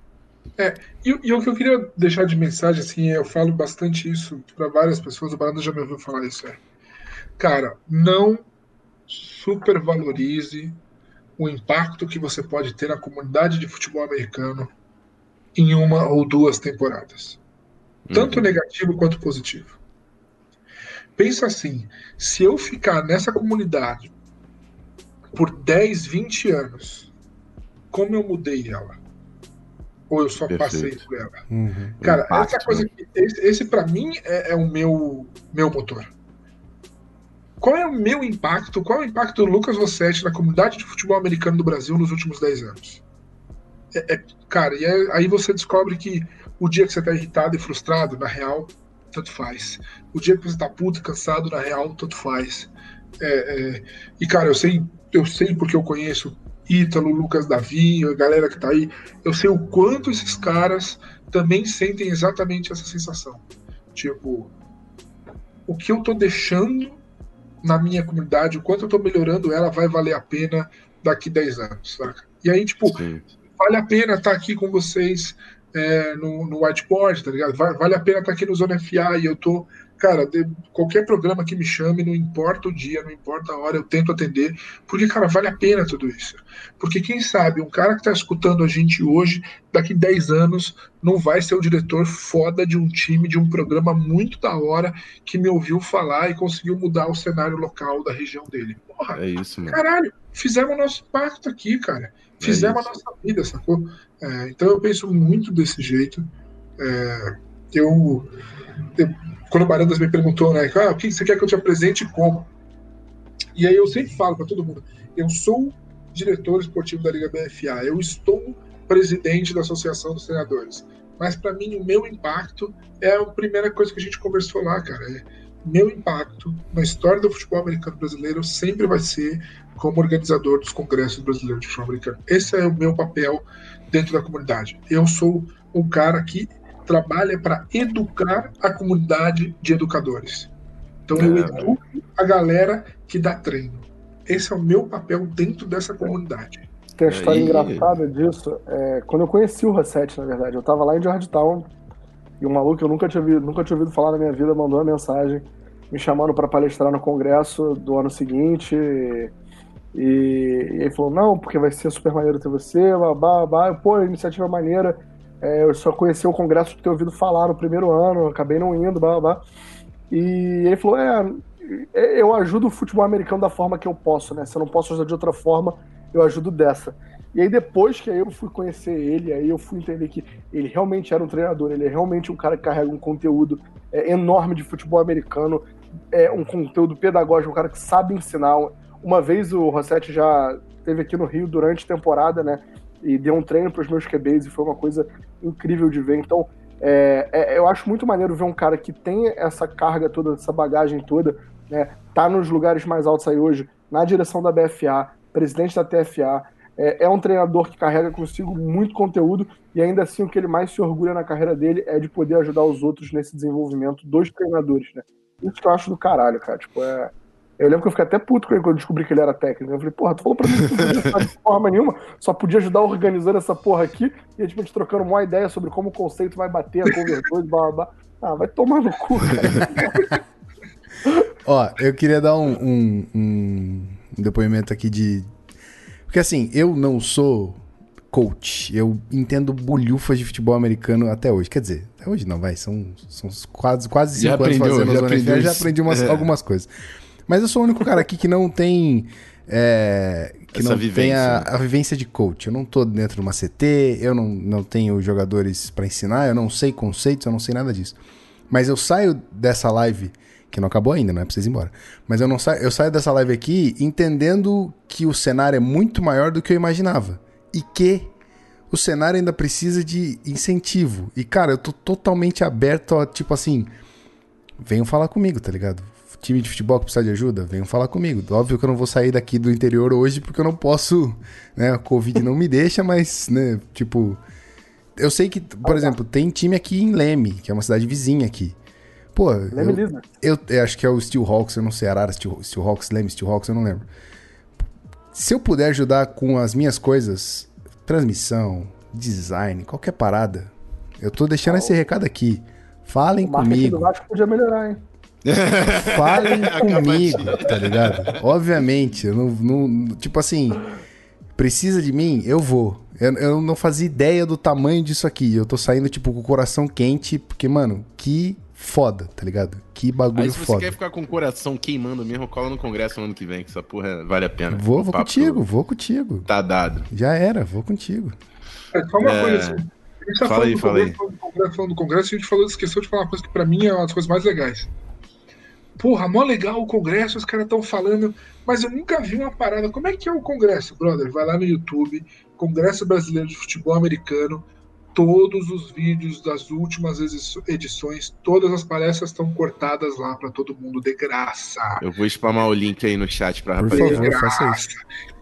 E, e o que eu queria deixar de mensagem, assim, eu falo bastante isso para várias pessoas, o Baranda já me ouviu falar isso, é. Cara, não supervalorize o impacto que você pode ter na comunidade de futebol americano em uma ou duas temporadas. Tanto Uhum. negativo quanto positivo. Pensa assim, se eu ficar nessa comunidade por 10, 20 anos, como eu mudei ela? Ou eu só passei Perfeito. por ela? Uhum. Cara, impacto, essa coisa né? que. Esse, esse para mim é, é o meu, meu motor. Qual é o meu impacto? Qual é o impacto do Lucas Rossetti na comunidade de futebol americano do Brasil nos últimos 10 anos? É- é- cara, e aí- aí você descobre que o dia que você tá irritado e frustrado, na real, tanto faz. O dia que você tá puto e cansado, na real, tanto faz. É, é, e, cara, eu sei, eu sei porque eu conheço Ítalo, Lucas Davi, a galera que tá aí. Eu sei o quanto esses caras também sentem exatamente essa sensação. Tipo, o que eu tô deixando na minha comunidade, o quanto eu tô melhorando ela, vai valer a pena daqui 10 anos, saca? E aí, tipo, Sim. vale a pena estar aqui com vocês é, no, no whiteboard, tá ligado? Va- Vale a pena estar aqui no Zona FA e eu tô. Cara, de- qualquer programa que me chame, não importa o dia, não importa a hora, eu tento atender, porque, cara, vale a pena tudo isso. Porque quem sabe, um cara que tá escutando a gente hoje, daqui 10 anos, não vai ser o diretor foda de um time, de um programa muito da hora, que me ouviu falar e conseguiu mudar o cenário local da região dele. Porra, É isso, mano. caralho, fizemos o nosso pacto aqui, cara. Fizemos a isso. nossa vida, sacou? É, então eu penso muito desse jeito. É, eu, eu- quando o Barandas me perguntou, né, ah, o que você quer que eu te apresente e como? E aí eu sempre falo para todo mundo, eu sou diretor esportivo da Liga BFA, eu estou presidente da Associação dos Treinadores. Mas para mim o meu impacto é a primeira coisa que a gente conversou lá, cara. É, meu impacto na história do futebol americano brasileiro sempre vai ser como organizador dos congressos brasileiros de futebol americano. Esse é o meu papel dentro da comunidade. Eu sou o cara que trabalha para educar a comunidade de educadores. Então eu É. educo a galera que dá treino. Esse é o meu papel dentro dessa comunidade. Tem uma história Aí- engraçada disso. É, quando eu conheci o Rossetti, na verdade, eu tava lá em Georgetown E um maluco que eu nunca tinha, ouvido, nunca tinha ouvido falar na minha vida mandou uma mensagem me chamando para palestrar no congresso do ano seguinte. E, e, ele falou: Não, porque vai ser super maneiro ter você, babá, babá. Pô, iniciativa maneira. É, eu só conheci o congresso por ter ouvido falar no primeiro ano, acabei não indo, babá. E ele falou: É, é, eu ajudo o futebol americano da forma que eu posso, né? Se eu não posso ajudar de outra forma, eu ajudo dessa. E aí depois que eu fui conhecer ele, aí eu fui entender que ele realmente era um treinador, ele é realmente um cara que carrega um conteúdo é, enorme de futebol americano, é um conteúdo pedagógico, um cara que sabe ensinar. Uma vez o Rossetti já esteve aqui no Rio durante a temporada, né? E deu um treino para os meus QBs e foi uma coisa incrível de ver. Então, é, é, eu acho muito maneiro ver um cara que tem essa carga toda, essa bagagem toda, né? Tá nos lugares mais altos aí hoje, na direção da BFA, presidente da TFA. É, é um treinador que carrega consigo muito conteúdo e ainda assim o que ele mais se orgulha na carreira dele é de poder ajudar os outros nesse desenvolvimento dos treinadores, né? Isso que eu acho do caralho, cara. Tipo, é. Eu lembro que eu fiquei até puto quando eu descobri que ele era técnico. Eu falei, porra, tu falou pra mim que não podia ajudar de forma nenhuma, só podia ajudar organizando essa porra aqui, e a gente trocando uma ideia sobre como o conceito vai bater a cover 2, blá, blá, Ah, vai tomar no cu, cara. Ó, eu queria dar um, um, um depoimento aqui de. Porque assim, eu não sou coach. Eu entendo bolhufas de futebol americano até hoje. Quer dizer, até hoje não, vai. São, são quase, quase cinco anos fazendo já, NFL, já aprendi umas, é. algumas coisas. Mas eu sou o único cara aqui que não tem. É, que Essa não vivência. tem a, a, vivência de coach. Eu não tô dentro de uma CT, eu não, não tenho jogadores para ensinar, eu não sei conceitos, eu não sei nada disso. Mas eu saio dessa live, que não acabou ainda, não é pra vocês ir embora. Mas eu, não sa eu saio dessa live aqui entendendo que o cenário é muito maior do que eu imaginava e que o cenário ainda precisa de incentivo. E, cara, eu tô totalmente aberto a, tipo assim, venham falar comigo, tá ligado? Time de futebol que precisa de ajuda, venham falar comigo. Óbvio que eu não vou sair daqui do interior hoje porque eu não posso, né? A Covid não me deixa, mas, né, tipo. Eu sei que, por exemplo, tem time aqui em Leme, que é uma cidade vizinha aqui. Pô, Leme eu, eu, eu, acho que é o Steel Hawks, eu não sei, Arara, Steel, Hawks, Leme, Steel Hawks, eu não lembro se eu puder ajudar com as minhas coisas, transmissão, design, qualquer parada, eu tô deixando esse recado aqui. Falem o comigo. do Vasco podia melhorar, hein? [LAUGHS] Falem comigo, tá ligado? Obviamente, eu não, não, Tipo assim, precisa de mim? Eu vou. Eu, eu não fazia ideia do tamanho disso aqui. Eu tô saindo, tipo, com o coração quente, porque, mano, que foda, tá ligado? Que bagulho Aí, se você quer ficar com o coração queimando mesmo, cola no congresso no ano que vem, que essa porra vale a pena. Vou, vou contigo, vou contigo. Tá dado. Já era, vou contigo. É, só uma é... coisa assim. A gente tá fala aí, do fala congresso, aí. Congresso, falando do congresso, a gente falou, esqueceu de falar uma coisa que pra mim é uma das coisas mais legais. Porra, mó legal o congresso, os caras estão falando, mas eu nunca vi uma parada. Como é que é o congresso, brother? Vai lá no YouTube, Congresso Brasileiro de Futebol Americano todos os vídeos das últimas edições, todas as palestras estão cortadas lá para todo mundo de graça. Eu vou spamar o link aí no chat para rapaziada. De graça.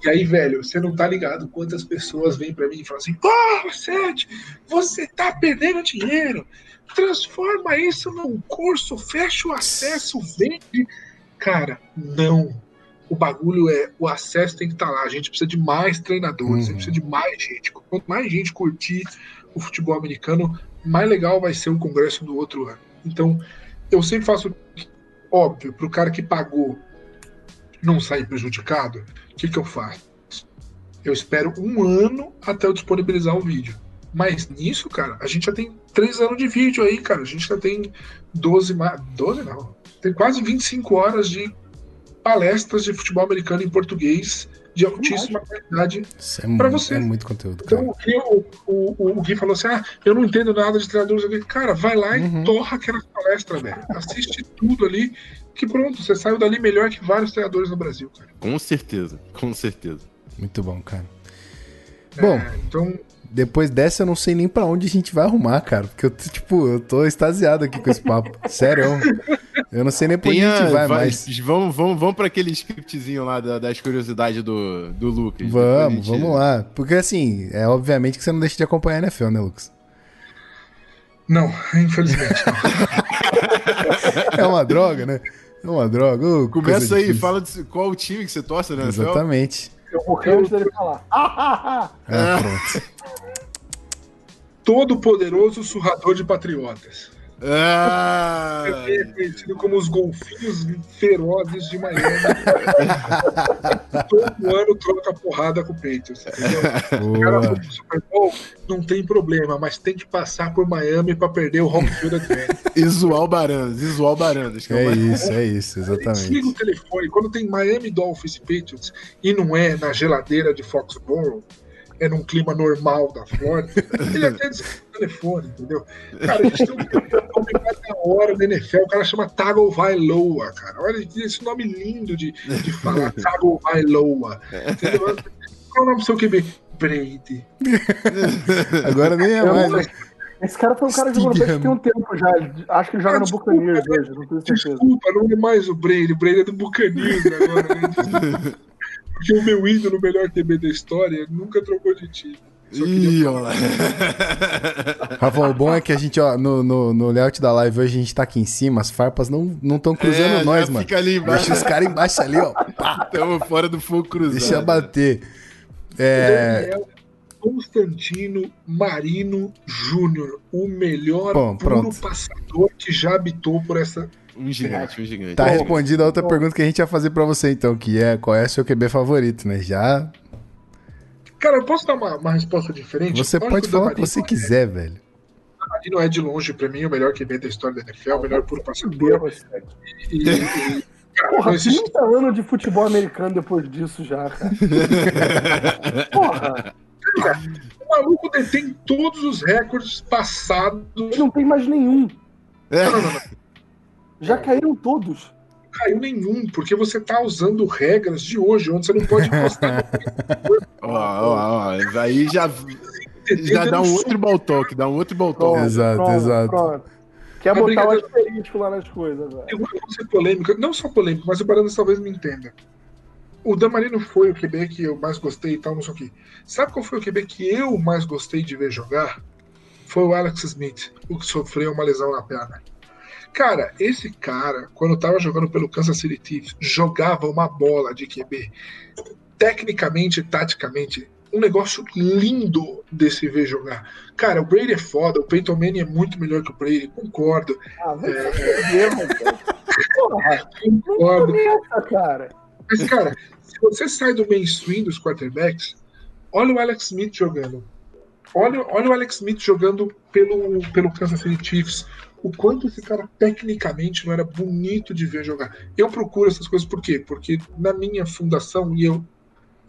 E aí, velho, você não tá ligado quantas pessoas vêm para mim e falam assim: "Porra, Sete, você tá perdendo dinheiro. Transforma isso num curso, fecha o acesso, vende". Cara, não. O bagulho é, o acesso tem que estar tá lá. A gente precisa de mais treinadores, uhum. a gente precisa de mais gente. Quanto mais gente curtir o futebol americano, mais legal vai ser o congresso do outro ano. Então, eu sempre faço óbvio para o cara que pagou não sair prejudicado. O que, que eu faço? Eu espero um ano até eu disponibilizar o vídeo. Mas nisso, cara, a gente já tem três anos de vídeo aí, cara. A gente já tem 12, 12 não, tem quase 25 horas de palestras de futebol americano em português de altíssima qualidade é para você. É muito conteúdo. Cara. Então, o, o, o, Gui falou assim: ah, eu não entendo nada de treinadores. Cara, vai lá uhum. e torra aquela palestra, velho. Assiste tudo ali, que pronto, você saiu dali melhor que vários treinadores no Brasil, cara. Com certeza, com certeza. Muito bom, cara. É, bom, então depois dessa eu não sei nem para onde a gente vai arrumar, cara. Porque eu, tipo, eu tô extasiado aqui com esse papo. [LAUGHS] Sério. Eu não sei nem pra onde a gente vai, vai mas. Vamos, vamos, vamos pra aquele scriptzinho lá da, das curiosidades do, do Lucas. Vamos, gente... vamos lá. Porque assim, é obviamente que você não deixa de acompanhar a NFL, né, Lucas? Não, infelizmente não. [LAUGHS] é uma droga, né? É uma droga. Oh, Começa aí, difícil. fala de qual o time que você torce, né? Exatamente. Eu vou antes dele falar. ah, [LAUGHS] pronto. todo poderoso surrador de patriotas. Ah, é conhecido como os golfinhos ferozes de Miami. [LAUGHS] Todo ano troca porrada com o Patriots, entendeu? O cara Boa. foi pro Super Bowl, não tem problema, mas tem que passar por Miami pra perder o home field advantage. e zoar o Barandas, e zoar o Barandas. Que é É mais- isso, é isso, Desliga exatamente. o telefone. Quando tem Miami Dolphins e Patriots e não é na geladeira de Foxborough, é num clima normal da Flórida, ele até desliga o telefone, entendeu? Cara, a gente tem um nome da hora da NFL, o cara chama Tagovailoa, cara. Olha esse nome lindo de, de falar, [LAUGHS] Tagovailoa. Entendeu? Qual é o nome do seu QB? Brady. Agora nem é mais. né? Esse cara foi um cara que jogou no Stidham. Patriots tem um tempo já. Acho que ele joga Ah, no Buccaneers hoje, não tenho certeza. Desculpa, não é mais o Brady, o Brady é do Buccaneers agora, né? [LAUGHS] Porque o meu ídolo, o melhor QB da história, nunca trocou de time. Ih, ó lá. [LAUGHS] Rafa, o bom é que a gente, ó, no, no, no layout da live hoje a gente tá aqui em cima, as farpas não estão cruzando É, nós, mano. Fica ali embaixo. Deixa os caras embaixo ali, ó. Estamos fora do fogo cruzado. deixa bater. É. Daniel Constantino Marino Júnior, o melhor Bom, passador que já habitou por essa. Um gigante, um gigante. Tá respondida a outra pergunta que a gente ia fazer pra você, então, que é qual é o seu QB favorito, né? Já. Cara, eu posso dar uma, uma resposta diferente? Você Olha pode falar o que você é- quiser, velho. Damarino é de longe, pra mim, o melhor QB da história da NFL, o melhor puro passador. Deus, cara. E, e, cara, Porra, existe 30 anos de futebol americano depois disso já, cara. [LAUGHS] Porra, O maluco detém todos os recordes passados. ele não tem mais nenhum. É. Não, não, não. Já caíram todos. Não caiu nenhum, porque você tá usando regras de hoje, onde você não pode encostar [LAUGHS] Ó, ó, ó. Aí já, já dá um outro talk, dá um outro. Pronto, Exato, pronto, exato. pronto. Quer botar o brincadeira- asterisco lá nas coisas, velho. Eu vou ser polêmico, não só polêmico, mas o Baranas talvez me entenda. O Damarino foi o QB que eu mais gostei e tal, não sei o quê. Sabe qual foi o QB que eu mais gostei de ver jogar? Foi o Alex Smith, o que sofreu uma lesão na perna. Cara, esse cara, quando tava jogando pelo Kansas City Chiefs, jogava uma bola de QB. Tecnicamente taticamente, um negócio lindo de se ver jogar. Cara, o Brady é foda, o Peyton Manning é muito melhor que o Brady, concordo. Ah, vai se fuder, mano. Porra, [LAUGHS] Concordo. começa, cara. Mas, cara, se você sai do mainstream dos quarterbacks, olha o Alex Smith jogando. Olha, olha o Alex Smith jogando pelo, pelo Kansas City Chiefs. O quanto esse cara tecnicamente não era bonito de ver jogar. Eu procuro essas coisas por quê? Porque na minha fundação, e eu.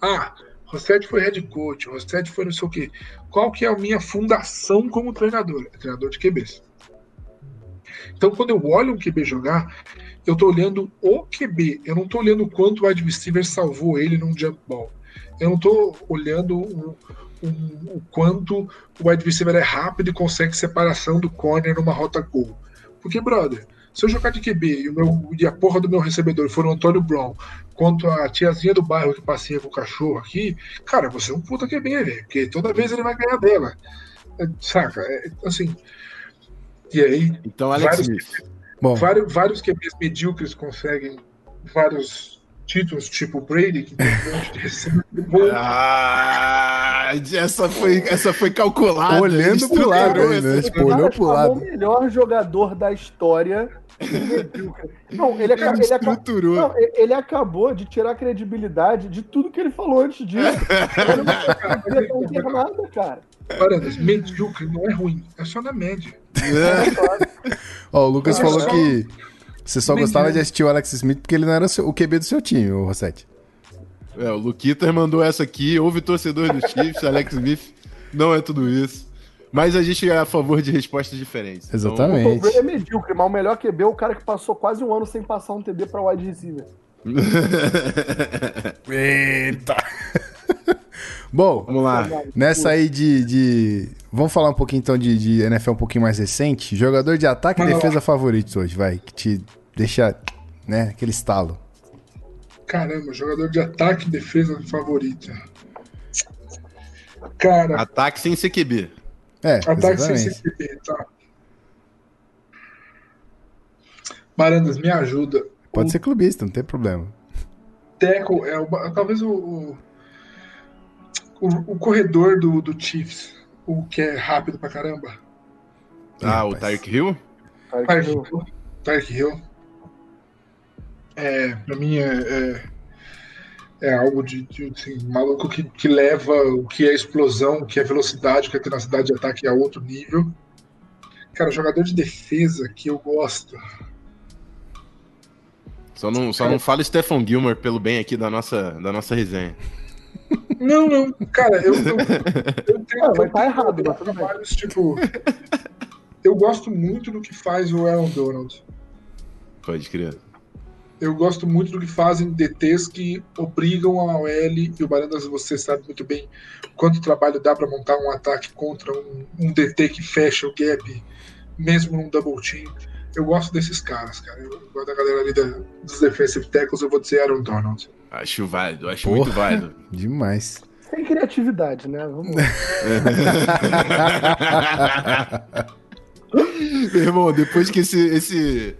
Ah, Rossetti foi head coach, Rossetti foi não sei o quê. Qual que é a minha fundação como treinador? É treinador de QBs. Então, quando eu olho um QB jogar, eu tô olhando o QB. Eu não tô olhando quanto o wide receiver salvou ele num jump ball. Eu não tô olhando o, o- o quanto o wide receiver é rápido e consegue separação do corner numa rota gol. Porque, brother, se eu jogar de QB e, o meu, e a porra do meu recebedor for o Antônio Brown, quanto a tiazinha do bairro que passeia com o cachorro aqui, cara, você é um puta QB, velho. Porque toda vez ele vai ganhar dela. É, saca? É, assim. E aí, Então, Alex Vários- Smith. Bom, vários, vários QBs medíocres conseguem vários títulos, tipo Brady, que tem um. Ah, essa foi, essa foi calculada. olhando pro lado essa- tipo, olhou pro lado. o melhor jogador da história. Não, ele, aca- Ele estruturou. não, ele- acabou de tirar a credibilidade de tudo que ele falou antes disso. [LAUGHS] Ele não ter nada, cara. Paradas, medíocre não é ruim, é só na média. É. Ó, o Lucas Olha falou só. que você só Bem gostava grande. de assistir o Alex Smith porque ele não era o o QB do seu time, o Rossetti. É, o Luquitas mandou essa aqui. Houve torcedor do Chiefs, [LAUGHS] Alex Smith. Não é tudo isso. Mas a gente é a favor de respostas diferentes. Então, Exatamente. O Brady é medíocre, mas o melhor QB é o cara que passou quase um ano sem passar um TD pra wide receiver. [LAUGHS] Eita! [LAUGHS] Bom, Vamos lá. nessa aí de, de- Vamos falar um pouquinho então de, de NFL um pouquinho mais recente. Jogador de ataque e Manda lá. defesa favoritos hoje, vai. Que te deixa, né, aquele estalo. Caramba, jogador de ataque e defesa favorita. Cara, Ataque sem CQB. É, ataque sem exatamente. CCP, tá. Barandas, me ajuda. Pode o ser clubista, não tem problema. Teco é o, talvez o, o, o corredor do, do Chiefs. O que é rápido pra caramba. Ah, o Tyreek Hill? Tyreek Hill. Tyreek Hill. É, pra mim é, é, é algo de, de assim, maluco que, que leva o que é explosão, o que é velocidade, o que é tenacidade de ataque a outro nível. Cara, jogador de defesa que eu gosto. Só não, só não fala Stephen Gilmore pelo bem aqui da nossa, da nossa resenha. Não, não, cara, eu, eu, [LAUGHS] eu tenho, Ah, vai eu tá errado, mas tudo bem. trabalhos, tipo. Eu gosto muito do que faz o Aaron Donald. Pode crer. Eu gosto muito do que fazem DTs que obrigam a OL, e o Barandas você sabe muito bem quanto trabalho dá para montar um ataque contra um, um DT que fecha o gap, mesmo num double team. Eu gosto desses caras, cara. Eu gosto da galera ali da, dos defensive tackles, eu vou dizer Aaron Donald. Acho válido, acho Porra. muito válido. [LAUGHS] Demais. Sem criatividade, né? Vamos [LAUGHS] irmão, depois que esse, esse,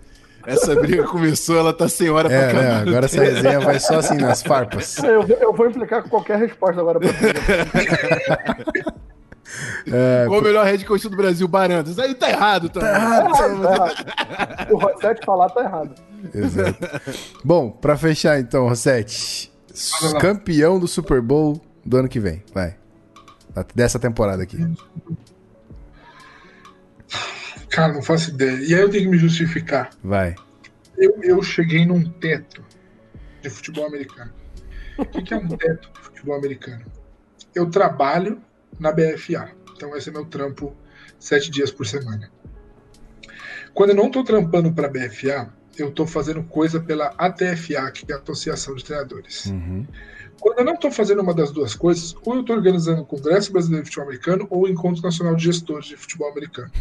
essa briga começou, ela tá sem hora pra É, né? Agora essa resenha vai só assim nas farpas. Eu, eu vou implicar com qualquer resposta agora pra [LAUGHS] você. É, [LAUGHS] Qual o melhor head coach do Brasil, Barandas? Aí tá errado, tá, errado. Tá errado. [LAUGHS] O Rossetti falar tá errado. Exato. Bom, pra fechar então, Rossetti. Campeão do Super Bowl do ano que vem. Vai. Dessa temporada aqui. Cara, não faço ideia. E aí eu tenho que me justificar. Vai. Eu, eu cheguei num teto de futebol americano. O que, que é um teto de futebol americano? Eu trabalho na BFA. Então esse é meu trampo sete dias por semana. Quando eu não estou trampando para a BFA, eu estou fazendo coisa pela ATFA, que é a Associação de Treinadores. Uhum. Quando eu não estou fazendo uma das duas coisas, ou eu estou organizando o Congresso Brasileiro de Futebol Americano ou o Encontro Nacional de Gestores de Futebol Americano.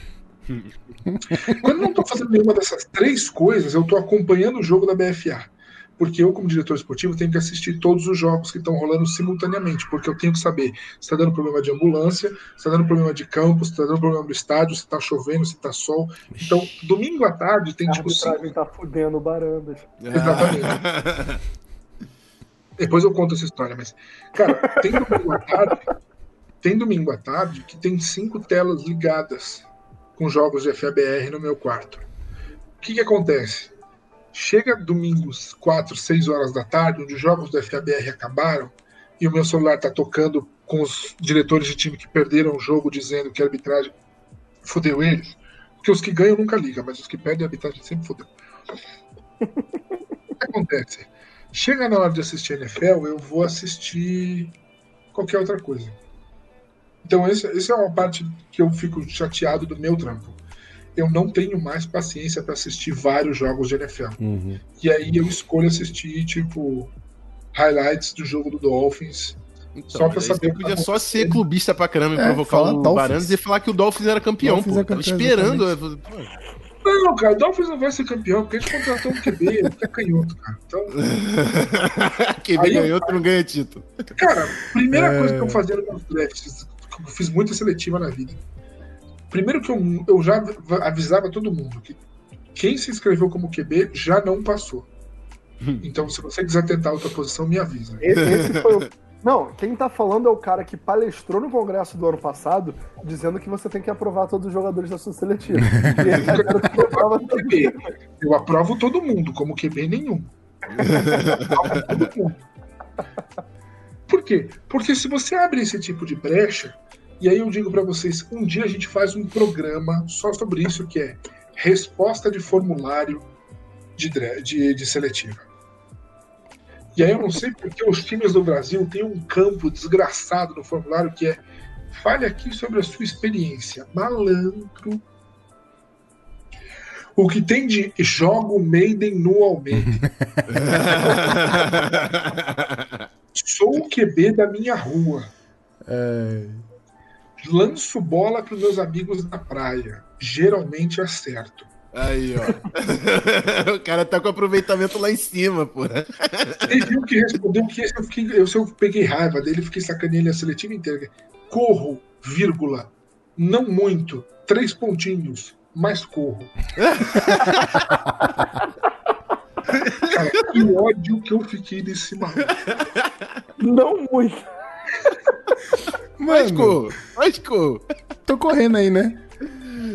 [LAUGHS] Quando eu não estou fazendo nenhuma dessas três coisas, eu estou acompanhando o jogo da BFA. Porque eu, como diretor esportivo, tenho que assistir todos os jogos que estão rolando simultaneamente. Porque eu tenho que saber se está dando problema de ambulância, se está dando problema de campo, se está dando problema do estádio, se está chovendo, se está sol. Então, domingo à tarde tem A tipo cinco tá fudendo o Barandas. Exatamente. [LAUGHS] Depois eu conto essa história, mas, cara, tem domingo à tarde, tem domingo à tarde que tem cinco telas ligadas com jogos de FABR no meu quarto. O que, que acontece? Chega domingos, 4, 6 horas da tarde, onde os jogos do FABR acabaram, e o meu celular tá tocando com os diretores de time que perderam o jogo, dizendo que a arbitragem fodeu eles. Porque os que ganham nunca ligam, mas os que perdem a arbitragem sempre fodeu. O que acontece? Chega na hora de assistir NFL, eu vou assistir qualquer outra coisa. Então, essa é uma parte que eu fico chateado do meu trampo. Eu não tenho mais paciência para assistir vários jogos de NFL. Uhum. E aí eu escolho assistir, tipo, highlights do jogo do Dolphins. Então, Só pra saber você o que podia tá só ser clubista pra caramba e É, provocar o Dolphins. E falar que o Dolphins era campeão, Dolphins pô. é Tava campeão, esperando. Não, cara, o Dolphins não vai ser campeão, porque a gente contratou um QB, ele é canhoto, cara. Então, [LAUGHS] Quem Aí eu- outro não ganha título. Cara, primeira É. coisa que eu fazia nos meus drafts, eu fiz muita seletiva na vida. Primeiro que eu, eu já avisava todo mundo que quem se inscreveu como QB já não passou. Então, se você quiser tentar outra posição, me avisa. Esse, esse foi o. Não, quem tá falando é o cara que palestrou no congresso do ano passado, dizendo que você tem que aprovar todos os jogadores da sua seletiva. [LAUGHS] E tá aprova. QB. Eu aprovo todo mundo, como QB nenhum. Eu aprovo todo mundo. Por quê? Porque se você abre esse tipo de brecha, e aí eu digo pra vocês, um dia a gente faz um programa só sobre isso, que é resposta de formulário de, de, de seletiva. E aí eu não sei porque os times do Brasil têm um campo desgraçado no formulário que é fale aqui sobre a sua experiência. Malandro. O que tem de jogo Maiden no Almeida. [LAUGHS] Sou o QB da minha rua. É, Lanço bola para meus amigos na praia. Geralmente acerto. Aí, ó. [LAUGHS] o cara tá com aproveitamento lá em cima, pô. Teve um que respondeu que eu, fiquei, eu, se eu peguei raiva dele, fiquei sacaneando a seletiva inteira. Corro, vírgula, não muito, três pontinhos, mas corro. [LAUGHS] Cara, que ódio que eu fiquei desse maluco. Não muito. Mano, Vasco. Tô correndo aí, né?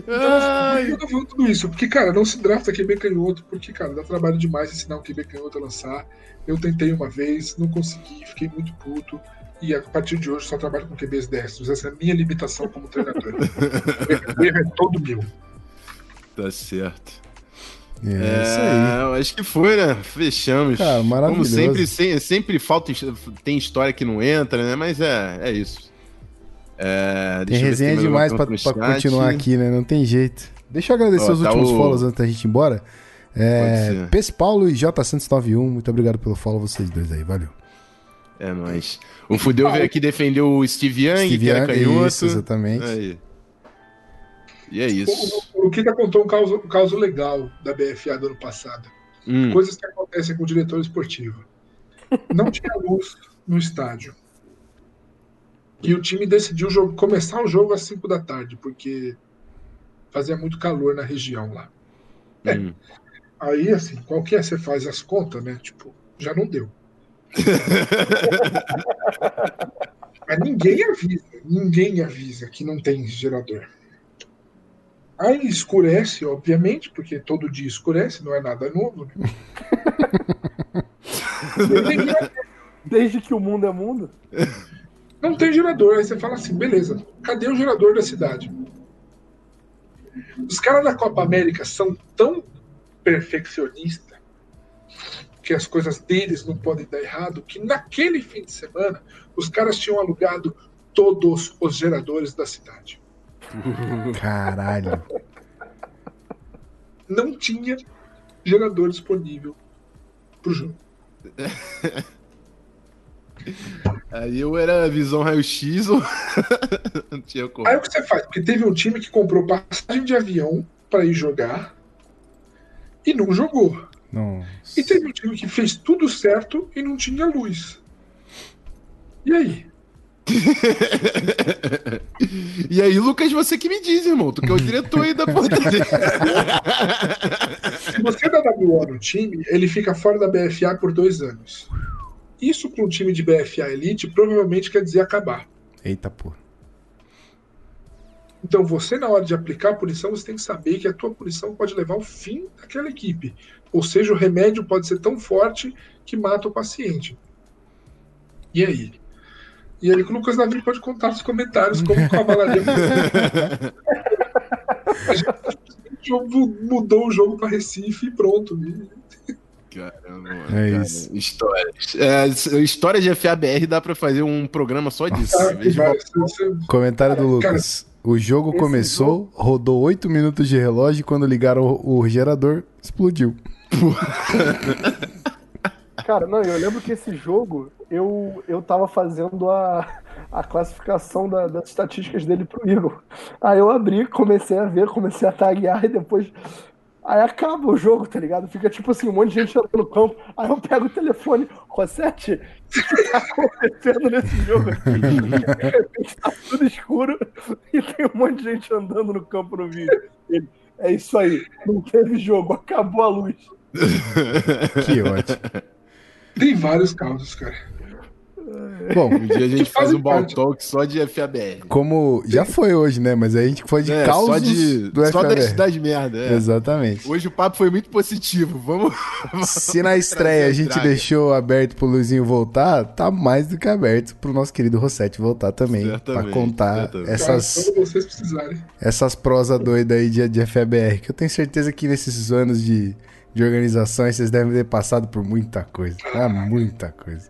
Ai. Eu tô falando tudo isso, porque, cara, não se drafta QB canhoto, porque, cara, dá trabalho demais ensinar um QB canhoto a lançar. Eu tentei uma vez, não consegui, fiquei muito puto. E a partir de hoje só trabalho com QBs destros. Essa é a minha limitação como treinador. [LAUGHS] o erro é todo meu. Tá certo. É, é, isso aí. Acho que foi, né? Fechamos. Cara, maravilhoso. Como sempre, sem, sempre falta, tem história que não entra, né? Mas é, é isso. É, tem resenha tem demais pra, pra continuar aqui, né? Não tem jeito. Deixa eu agradecer Ó, os tá últimos o... follows antes da gente ir embora. É, Pes Paulo e J Santos 91, muito obrigado pelo follow vocês dois aí, valeu. É nóis. O Fudeu veio aqui defender o Steve Young, Steve que era canhoto. Isso, exatamente. Aí. E é isso. O, o, o Kika contou um caso, um caso legal da BFA do ano passado. Hum. Coisas que acontecem com o diretor esportivo. Não tinha luz no estádio. E o time decidiu jogo, começar o jogo às 5 da tarde, porque fazia muito calor na região lá. É. Hum. Aí, assim, qualquer você faz as contas, né? Tipo, já não deu. [LAUGHS] Mas ninguém avisa, ninguém avisa que não tem gerador. Aí escurece, obviamente, porque todo dia escurece, não é nada novo. Né? [LAUGHS] Desde que o mundo é mundo. Não tem gerador. Aí você fala assim, beleza, cadê o gerador da cidade? Os caras da Copa América são tão perfeccionistas que as coisas deles não podem dar errado, que naquele fim de semana os caras tinham alugado todos os geradores da cidade. Caralho. Não tinha gerador disponível pro jogo. [LAUGHS] Aí eu era visão raio-x ou [LAUGHS] não tinha como. Aí o que você faz? Porque teve um time que comprou passagem de avião para ir jogar e não jogou. Nossa. E teve um time que fez tudo certo e não tinha luz. E aí? E aí, Lucas, você que me diz, irmão. Tu que é o diretor aí da porta Se você dá WO no time, ele fica fora da BFA por dois anos. Isso para um time de BFA Elite provavelmente quer dizer acabar. Eita porra. Então você, na hora de aplicar a punição, você tem que saber que a tua punição pode levar ao fim daquela equipe. Ou seja, o remédio pode ser tão forte que mata o paciente. E aí? E aí o Lucas Navi pode contar nos comentários como a cavalaria [LAUGHS] mudou o jogo para Recife e pronto. Caramba, mano. É cara, isso. Histórias. É, história de FABR dá pra fazer um programa só disso. Ah, Comentário do Lucas. O jogo começou, jogo... rodou 8 minutos de relógio e quando ligaram o, o gerador, explodiu. Cara, não, eu lembro que esse jogo eu, eu tava fazendo a, a classificação da, das estatísticas dele pro Igor. Aí eu abri, comecei a ver, comecei a taguear e depois Aí acaba o jogo, tá ligado? Fica tipo assim, um monte de gente andando no campo. Aí eu pego o telefone, Rosete, o que tá acontecendo nesse jogo aqui? [LAUGHS] De repente tá tudo escuro e tem um monte de gente andando no campo no vídeo. Ele, é isso aí, não teve jogo, acabou a luz. [LAUGHS] que ótimo. Tem vários casos, cara. [LAUGHS] Bom, um dia a gente [LAUGHS] faz um ball talk só de FABR. Como já foi hoje, né? Mas a gente foi de é, causos só de, do só FABR. das merda. É. Exatamente. Hoje o papo foi muito positivo. Vamos. Se na estreia a gente deixou aberto pro Luizinho voltar, tá mais do que aberto pro nosso querido Rossetti voltar também. Certamente, pra contar certamente. essas. Essas prosas doidas aí de, de FABR. Que eu tenho certeza que nesses anos de, de organizações vocês devem ter passado por muita coisa. Ah, muita coisa.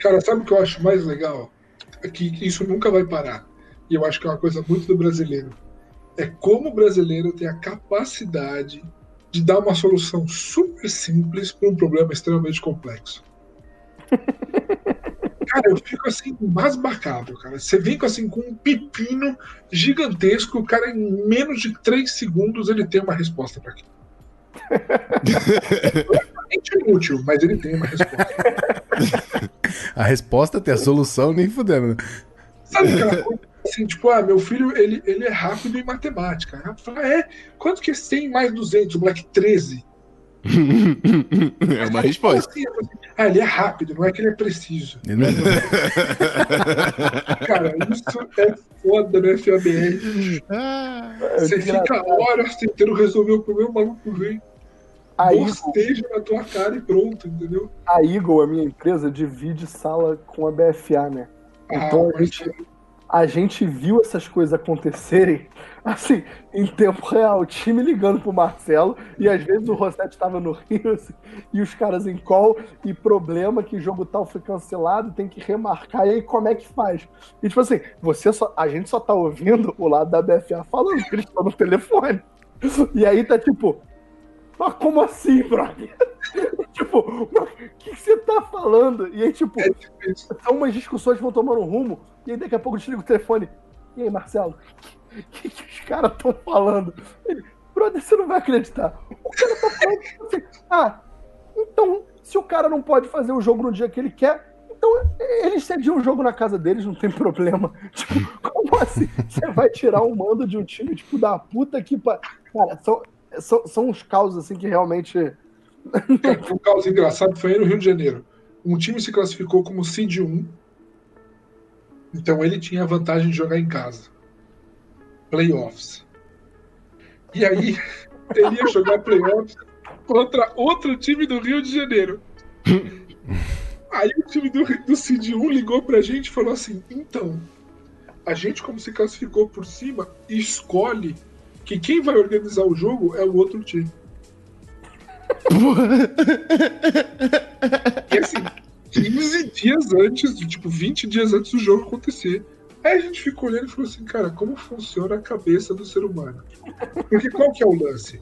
Cara, sabe o que eu acho mais legal? É que isso nunca vai parar. E eu acho que é uma coisa muito do brasileiro. É como o brasileiro tem a capacidade de dar uma solução super simples para um problema extremamente complexo. [LAUGHS] Cara, eu fico assim, basbacado, cara. Você vem com, assim, com um pepino gigantesco, o cara, em menos de três segundos, ele tem uma resposta para aquilo. [LAUGHS] é inútil, mas ele tem uma resposta. [LAUGHS] a resposta tem a solução, nem fudendo. Sabe aquela coisa assim, tipo, ah, meu filho, ele, ele é rápido em matemática. Fala, é, quanto que é 100 mais 200? O moleque, 13. [LAUGHS] é uma resposta. Assim, ah, ele é rápido, não é que ele é preciso. Ele é... [LAUGHS] Cara, isso é foda no FABR. Ah, Você fica horas tentando resolver o problema, o maluco vem. A bosteja na tua cara e pronto, entendeu? A Eagle, a minha empresa, divide sala com a BFA, né? Ah, então a gente, a gente viu essas coisas acontecerem [LAUGHS] assim, em tempo real, o time ligando pro Marcelo, e às vezes o Rossetti estava no Rio, assim, e os caras em call, e problema que jogo tal foi cancelado, tem que remarcar, e aí como é que faz? E tipo assim, você só, a gente só tá ouvindo o lado da BFA falando que eles estão no telefone. [LAUGHS] E aí tá tipo, mas como assim, brother? [LAUGHS] tipo, o que, que, você tá falando? E aí, tipo, é são umas discussões que vão tomando um rumo, e aí daqui a pouco eu desligo o telefone. E aí, Marcelo, o [LAUGHS] que, que, os caras estão falando? Ele, brother, você não vai acreditar. O cara tá falando assim, ah, então, se o cara não pode fazer o jogo no dia que ele quer, então eles cediam o jogo na casa deles, não tem problema. [LAUGHS] Tipo, como assim? Você vai tirar o um mando de um time, tipo, da puta que. Cara, são, são, são uns causos assim que realmente. um caos engraçado foi aí no Rio de Janeiro. Um time se classificou como Seed 1. Então ele tinha a vantagem de jogar em casa. Playoffs. E aí [LAUGHS] ele ia jogar playoffs contra outro time do Rio de Janeiro. Aí o time do, do Seed 1 ligou pra gente e falou assim: então, a gente, como se classificou por cima, escolhe que quem vai organizar o jogo é o outro time. [LAUGHS] e assim, 15 dias antes, tipo, 20 dias antes do jogo acontecer. Aí a gente ficou olhando e falou assim, cara, como funciona a cabeça do ser humano? Porque qual que é o lance?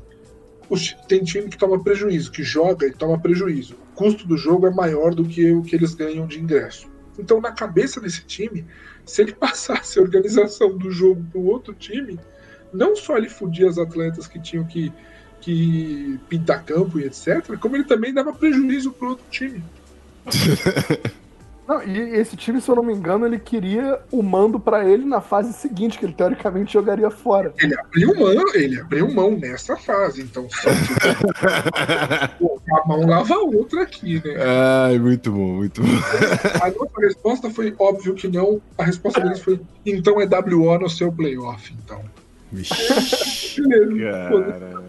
tem time que toma prejuízo, que joga e toma prejuízo. O custo do jogo é maior do que o que eles ganham de ingresso. Então, na cabeça desse time, se ele [LAUGHS] passasse a organização do jogo para o outro time, não só ele fudia as atletas que tinham que, que pintar campo e etc., como ele também dava prejuízo pro outro time. [LAUGHS] Não, e esse time, se eu não me engano, ele queria o mando para ele na fase seguinte, que ele teoricamente jogaria fora. Ele abriu mão, ele abriu mão nessa fase, então só Pô, [LAUGHS] a mão lava a outra aqui, né? Ai, muito bom, muito bom. A nossa resposta foi óbvio que não. A resposta deles foi: então é WO no seu playoff, então. Vixe. cara,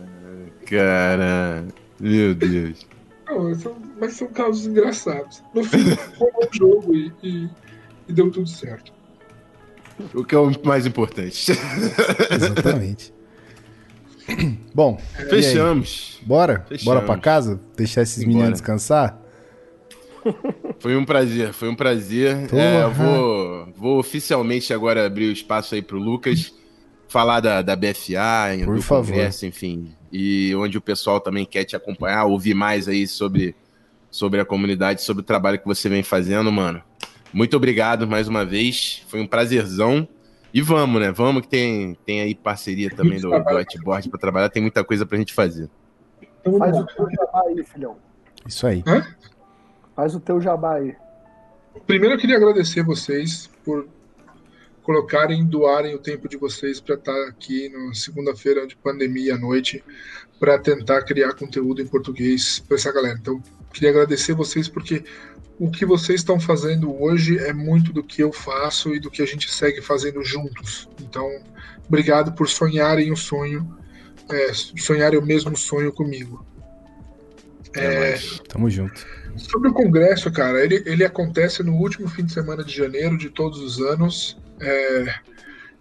cara, meu Deus. Não, são, mas são casos engraçados. No fim, foi um jogo e, e, e, deu tudo certo. O que é o mais importante. Exatamente. [CLEARS THROAT] Bom, fechamos. Bora? Fechamos. Bora pra casa? Deixar esses Bora. meninos descansar? Foi um prazer, foi um prazer. É, vou, vou oficialmente agora abrir o espaço aí pro Lucas falar da, da BFA, Por do favor. Congresso, enfim. E onde o pessoal também quer te acompanhar, ouvir mais aí sobre, sobre a comunidade, sobre o trabalho que você vem fazendo, mano. Muito obrigado mais uma vez. Foi um prazerzão. E vamos, né? Vamos que tem, tem aí parceria também do, do Whiteboard para trabalhar, tem muita coisa pra gente fazer. Faz o teu jabá aí, filhão. Isso aí. Hã? Faz o teu jabá aí. Primeiro eu queria agradecer vocês por colocarem, doarem o tempo de vocês para estar tá aqui na segunda-feira de pandemia à noite para tentar criar conteúdo em português para essa galera. Então, queria agradecer vocês porque o que vocês estão fazendo hoje é muito do que eu faço e do que a gente segue fazendo juntos. Então, obrigado por sonharem o sonho, é, sonharem o mesmo sonho comigo. É, Tamo junto. Sobre o congresso, cara, ele, ele acontece no último fim de semana de janeiro de todos os anos. É,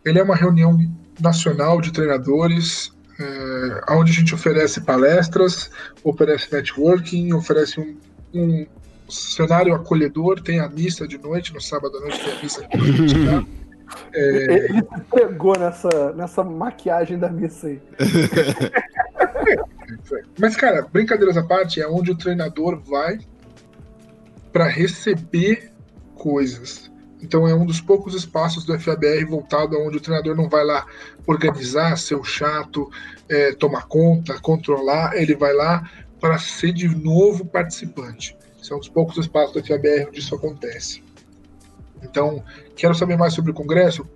ele é uma reunião nacional de treinadores, é, onde a gente oferece palestras, oferece networking, oferece um, um cenário acolhedor, tem a missa de noite, no sábado à noite tem a missa de noite. [LAUGHS] Tá? É... Ele pegou nessa, nessa maquiagem da missa aí. [LAUGHS] Mas, cara, brincadeiras à parte, é onde o treinador vai para receber coisas. Então é um dos poucos espaços do FABR voltado onde o treinador não vai lá organizar, ser o chato, é, tomar conta, controlar, ele vai lá para ser de novo participante. São é um poucos espaços do FABR onde isso acontece. Então, quero saber mais sobre o Congresso?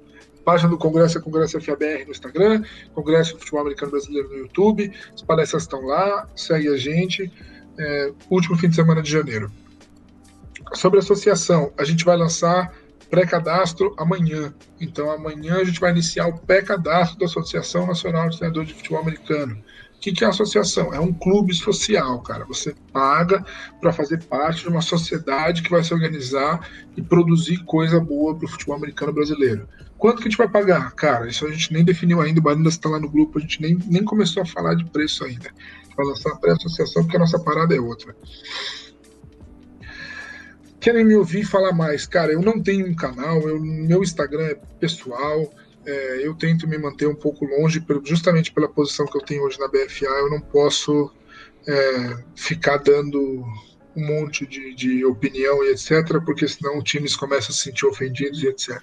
Página do Congresso é Congresso FABR no Instagram, Congresso Futebol Americano Brasileiro no YouTube. As palestras estão lá, segue a gente. É, último fim de semana de janeiro. Sobre a associação, a gente vai lançar pré-cadastro amanhã. Então, amanhã a gente vai iniciar o pré-cadastro da Associação Nacional de Treinadores de Futebol Americano. O que, que é a associação? É um clube social, cara. Você paga para fazer parte de uma sociedade que vai se organizar e produzir coisa boa para o futebol americano brasileiro. Quanto que a gente vai pagar? Cara, isso a gente nem definiu ainda, o Barindas está lá no grupo, a gente nem, nem começou a falar de preço ainda. Vai lançar pré-associação porque a nossa parada é outra. Querem me ouvir falar mais? Cara, eu não tenho um canal, eu, meu Instagram é pessoal, é, eu tento me manter um pouco longe, justamente pela posição que eu tenho hoje na BFA, eu não posso é, ficar dando um monte de, de, opinião e etc, porque senão times começam a se sentir ofendidos e etc.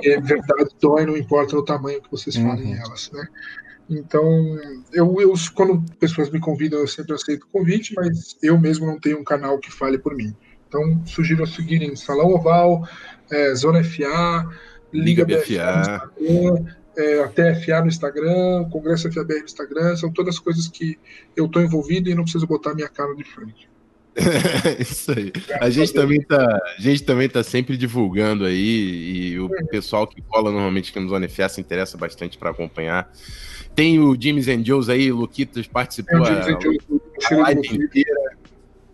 e é verdade, dói, não importa o tamanho que vocês uhum. falem elas, né? Então, eu, eu, quando pessoas me convidam, eu sempre aceito o convite, mas eu mesmo não tenho um canal que fale por mim. Então, sugiro seguirem Salão Oval, é, Zona FA, Liga, Liga BFA, BFA é, até FA no Instagram, Congresso FABR no Instagram, são todas coisas que eu estou envolvido e não preciso botar minha cara de frente. [LAUGHS] Isso aí. A gente também tá, a gente também tá sempre divulgando aí e o é. pessoal que cola normalmente aqui no Zona FA se interessa bastante para acompanhar. Tem o James and Joes aí, Luquitas participou é, a, a live inteira.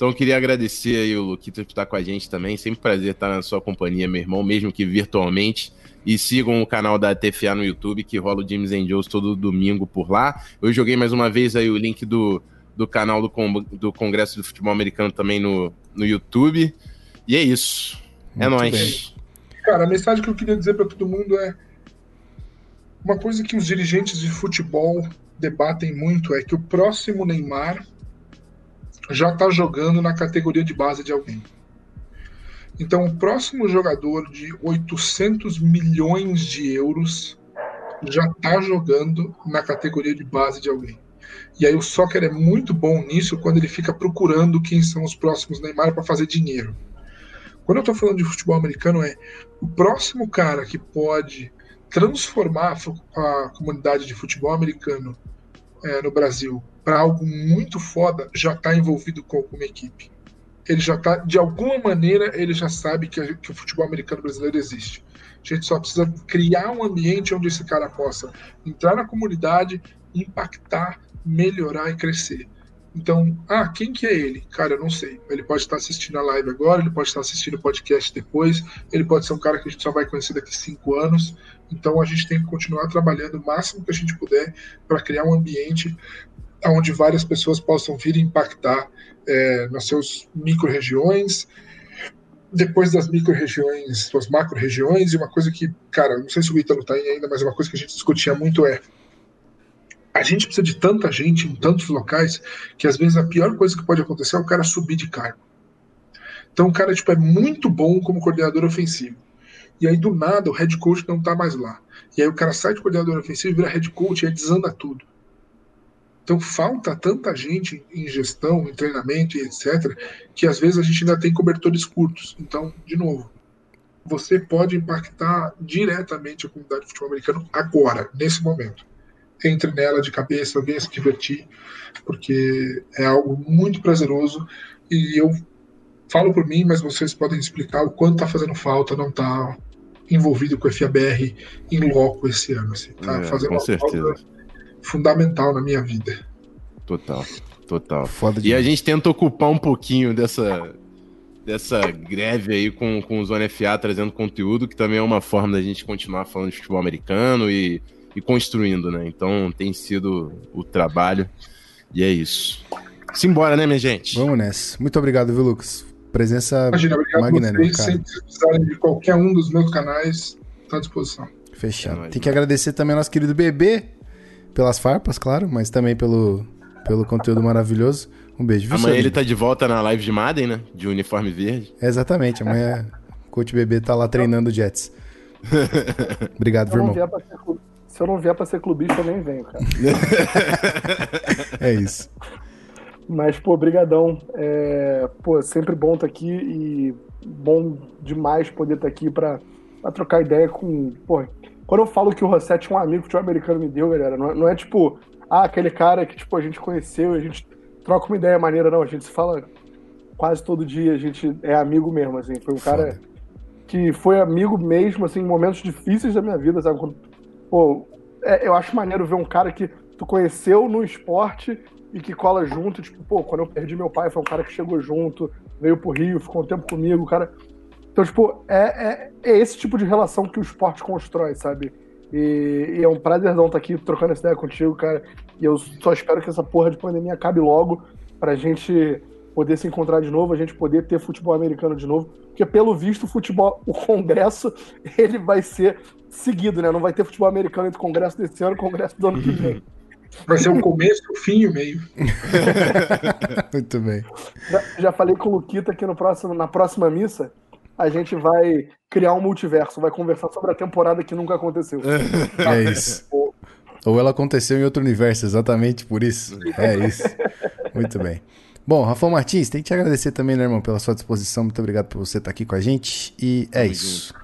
Então, queria agradecer aí o Luquita por estar com a gente também. Sempre prazer estar na sua companhia, meu irmão, mesmo que virtualmente. E sigam o canal da TFA no YouTube, que rola o James Angels todo domingo por lá. Eu joguei mais uma vez aí o link do, do canal do, do Congresso do Futebol Americano também no, no YouTube. E é isso. É Muito nóis. Bem. Cara, a mensagem que eu queria dizer para todo mundo é uma coisa que os dirigentes de futebol debatem muito é que o próximo Neymar já está jogando na categoria de base de alguém. Então, o próximo jogador de 800 milhões de euros já está jogando na categoria de base de alguém. E aí o soccer é muito bom nisso quando ele fica procurando quem são os próximos Neymar para fazer dinheiro. Quando eu estou falando de futebol americano é o próximo cara que pode transformar a comunidade de futebol americano é, no Brasil para algo muito foda, já está envolvido com alguma equipe. Ele já está, de alguma maneira, ele já sabe que, que o futebol americano brasileiro existe. A gente só precisa criar um ambiente onde esse cara possa entrar na comunidade, impactar, melhorar e crescer. Então, ah, quem que é ele? Cara, eu não sei. Ele pode estar assistindo a live agora, ele pode estar assistindo o podcast depois, ele pode ser um cara que a gente só vai conhecer daqui cinco anos. Então, a gente tem que continuar trabalhando o máximo que a gente puder para criar um ambiente onde várias pessoas possam vir impactar é, nas suas micro-regiões, depois das micro-regiões, suas macro-regiões, e uma coisa que, cara, não sei se o Ítalo está aí ainda, mas uma coisa que a gente discutia muito é a gente precisa de tanta gente em tantos locais que às vezes a pior coisa que pode acontecer é o cara subir de cargo. Então o cara tipo, é muito bom como coordenador ofensivo. E aí do nada o head coach não tá mais lá. E aí o cara sai de coordenador ofensivo, vira head coach e aí desanda tudo. Então falta tanta gente em gestão, em treinamento e etc, que às vezes a gente ainda tem cobertores curtos. Então, de novo, você pode impactar diretamente a comunidade de futebol americano agora, nesse momento entre nela de cabeça, venha se divertir, porque é algo muito prazeroso e eu falo por mim, mas vocês podem explicar o quanto está fazendo falta não estar tá envolvido com o FABR em loco esse ano. Assim, tá é, fazendo com certeza. Fundamental na minha vida. Total, total. Foda e a gente tenta ocupar um pouquinho dessa, dessa greve aí com, com o Zona FA trazendo conteúdo, que também é uma forma da gente continuar falando de futebol americano e e construindo, né? Então tem sido o trabalho e é isso. Simbora, né, minha gente? Vamos nessa. Muito obrigado, viu, Lucas? Presença Imagina, obrigado magnânima, cara. Se precisarem de qualquer um dos meus canais, tá à disposição. Fechado. É Tem que agradecer também ao nosso querido bebê pelas farpas, claro, mas também pelo, pelo conteúdo maravilhoso. Um beijo. Viu, amanhã ele tá de volta na live de Madden, né? De uniforme verde. É, exatamente. Amanhã o coach bebê tá lá treinando Jets. [LAUGHS] Obrigado, viu, irmão. Se eu não vier pra ser clubista, eu nem venho, cara. [LAUGHS] é isso. Mas, pô, brigadão. É, pô, sempre bom estar tá aqui e bom demais poder estar tá aqui para pra trocar ideia com. Pô, quando eu falo que o Rossetti é um amigo que o americano me deu, galera, não é, não é tipo, ah, aquele cara que tipo, a gente conheceu, a gente troca uma ideia maneira, não. A gente se fala quase todo dia, a gente é amigo mesmo, assim. Foi um cara que foi amigo mesmo, assim, em momentos difíceis da minha vida, sabe? Quando, pô, é, eu acho maneiro ver um cara que tu conheceu no esporte e que cola junto. Tipo, pô, quando eu perdi meu pai, foi um cara que chegou junto, veio pro Rio, ficou um tempo comigo, cara. Então, tipo, é, é, é esse tipo de relação que o esporte constrói, sabe? E, e, é um prazerzão estar aqui trocando essa ideia contigo, cara. E eu só espero que essa porra de pandemia acabe logo pra gente poder se encontrar de novo, a gente poder ter futebol americano de novo. Porque, pelo visto, o futebol, o congresso, [LAUGHS] ele vai ser seguido, né? Não vai ter futebol americano entre o congresso desse ano e o congresso do ano que vem. [LAUGHS] Vai ser o começo, o fim e o meio. [LAUGHS] Muito bem. Já, já, falei com o Luquita que no próximo, na próxima missa a gente vai criar um multiverso, vai conversar sobre a temporada que nunca aconteceu. [LAUGHS] É isso. Ou ela aconteceu em outro universo, exatamente por isso. É isso. Muito bem. Bom, Rafael Martins, tem que te agradecer também, né, irmão, pela sua disposição. Muito obrigado por você estar aqui com a gente. E é Tamo isso. Junto.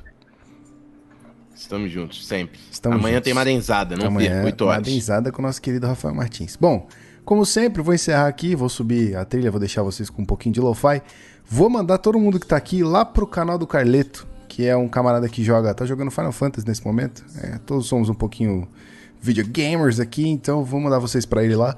Estamos juntos, sempre. Estamos Amanhã juntos. tem Madenzada, não Amanhã, perca, 8 horas. Madenzada com o nosso querido Rafael Martins. Bom, como sempre, vou encerrar aqui, vou subir a trilha, vou deixar vocês com um pouquinho de lo-fi. Vou mandar todo mundo que tá aqui lá pro canal do Carleto, que é um camarada que joga, tá jogando Final Fantasy nesse momento. É, todos somos um pouquinho videogamers aqui, então vou mandar vocês para ele lá.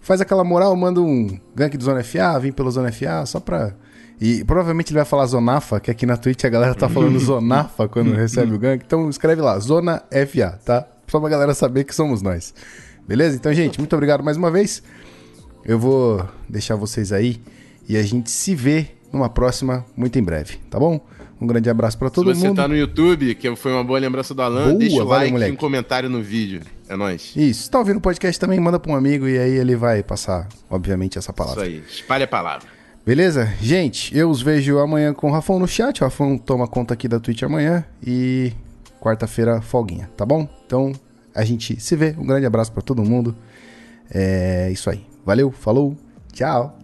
Faz aquela moral, manda um gank do Zona FA, vem pelo Zona FA, só pra e provavelmente ele vai falar Zonafa, que aqui na Twitch a galera tá falando [LAUGHS] Zonafa quando recebe o gank. Então escreve lá, Zona FA, tá? Só pra galera saber que somos nós. Beleza? Então, gente, muito obrigado mais uma vez. Eu vou deixar vocês aí e a gente se vê numa próxima muito em breve, tá bom? Um grande abraço para todo mundo. Se você mundo. tá no YouTube, que foi uma boa lembrança do Alan, boa, deixa o like moleque. e um comentário no vídeo. É nóis. Isso. Tá ouvindo o podcast também, manda pra um amigo e aí ele vai passar, obviamente, essa palavra. Isso aí. Espalhe a palavra. Beleza? Gente, eu os vejo amanhã com o Rafão no chat. O Rafão toma conta aqui da Twitch amanhã. E quarta-feira, folguinha, tá bom? Então, a gente se vê. Um grande abraço para todo mundo. É isso aí. Valeu, falou, tchau.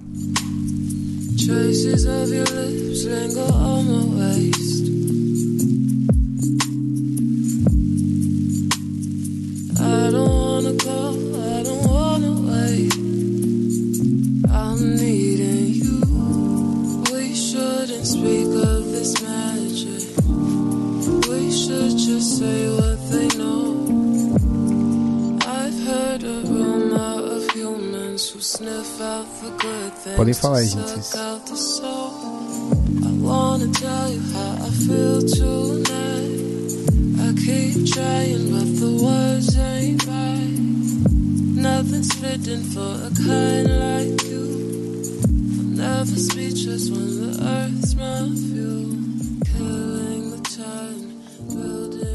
Traces of your lips linger on my waist. I don't wanna call, I don't wanna wait. I'm needing you. We shouldn't speak of this magic. We should just say words ain't right. Nothing's fitting for a kind like you. I'm never speechless when the earth's my fuel. Killing the time, building.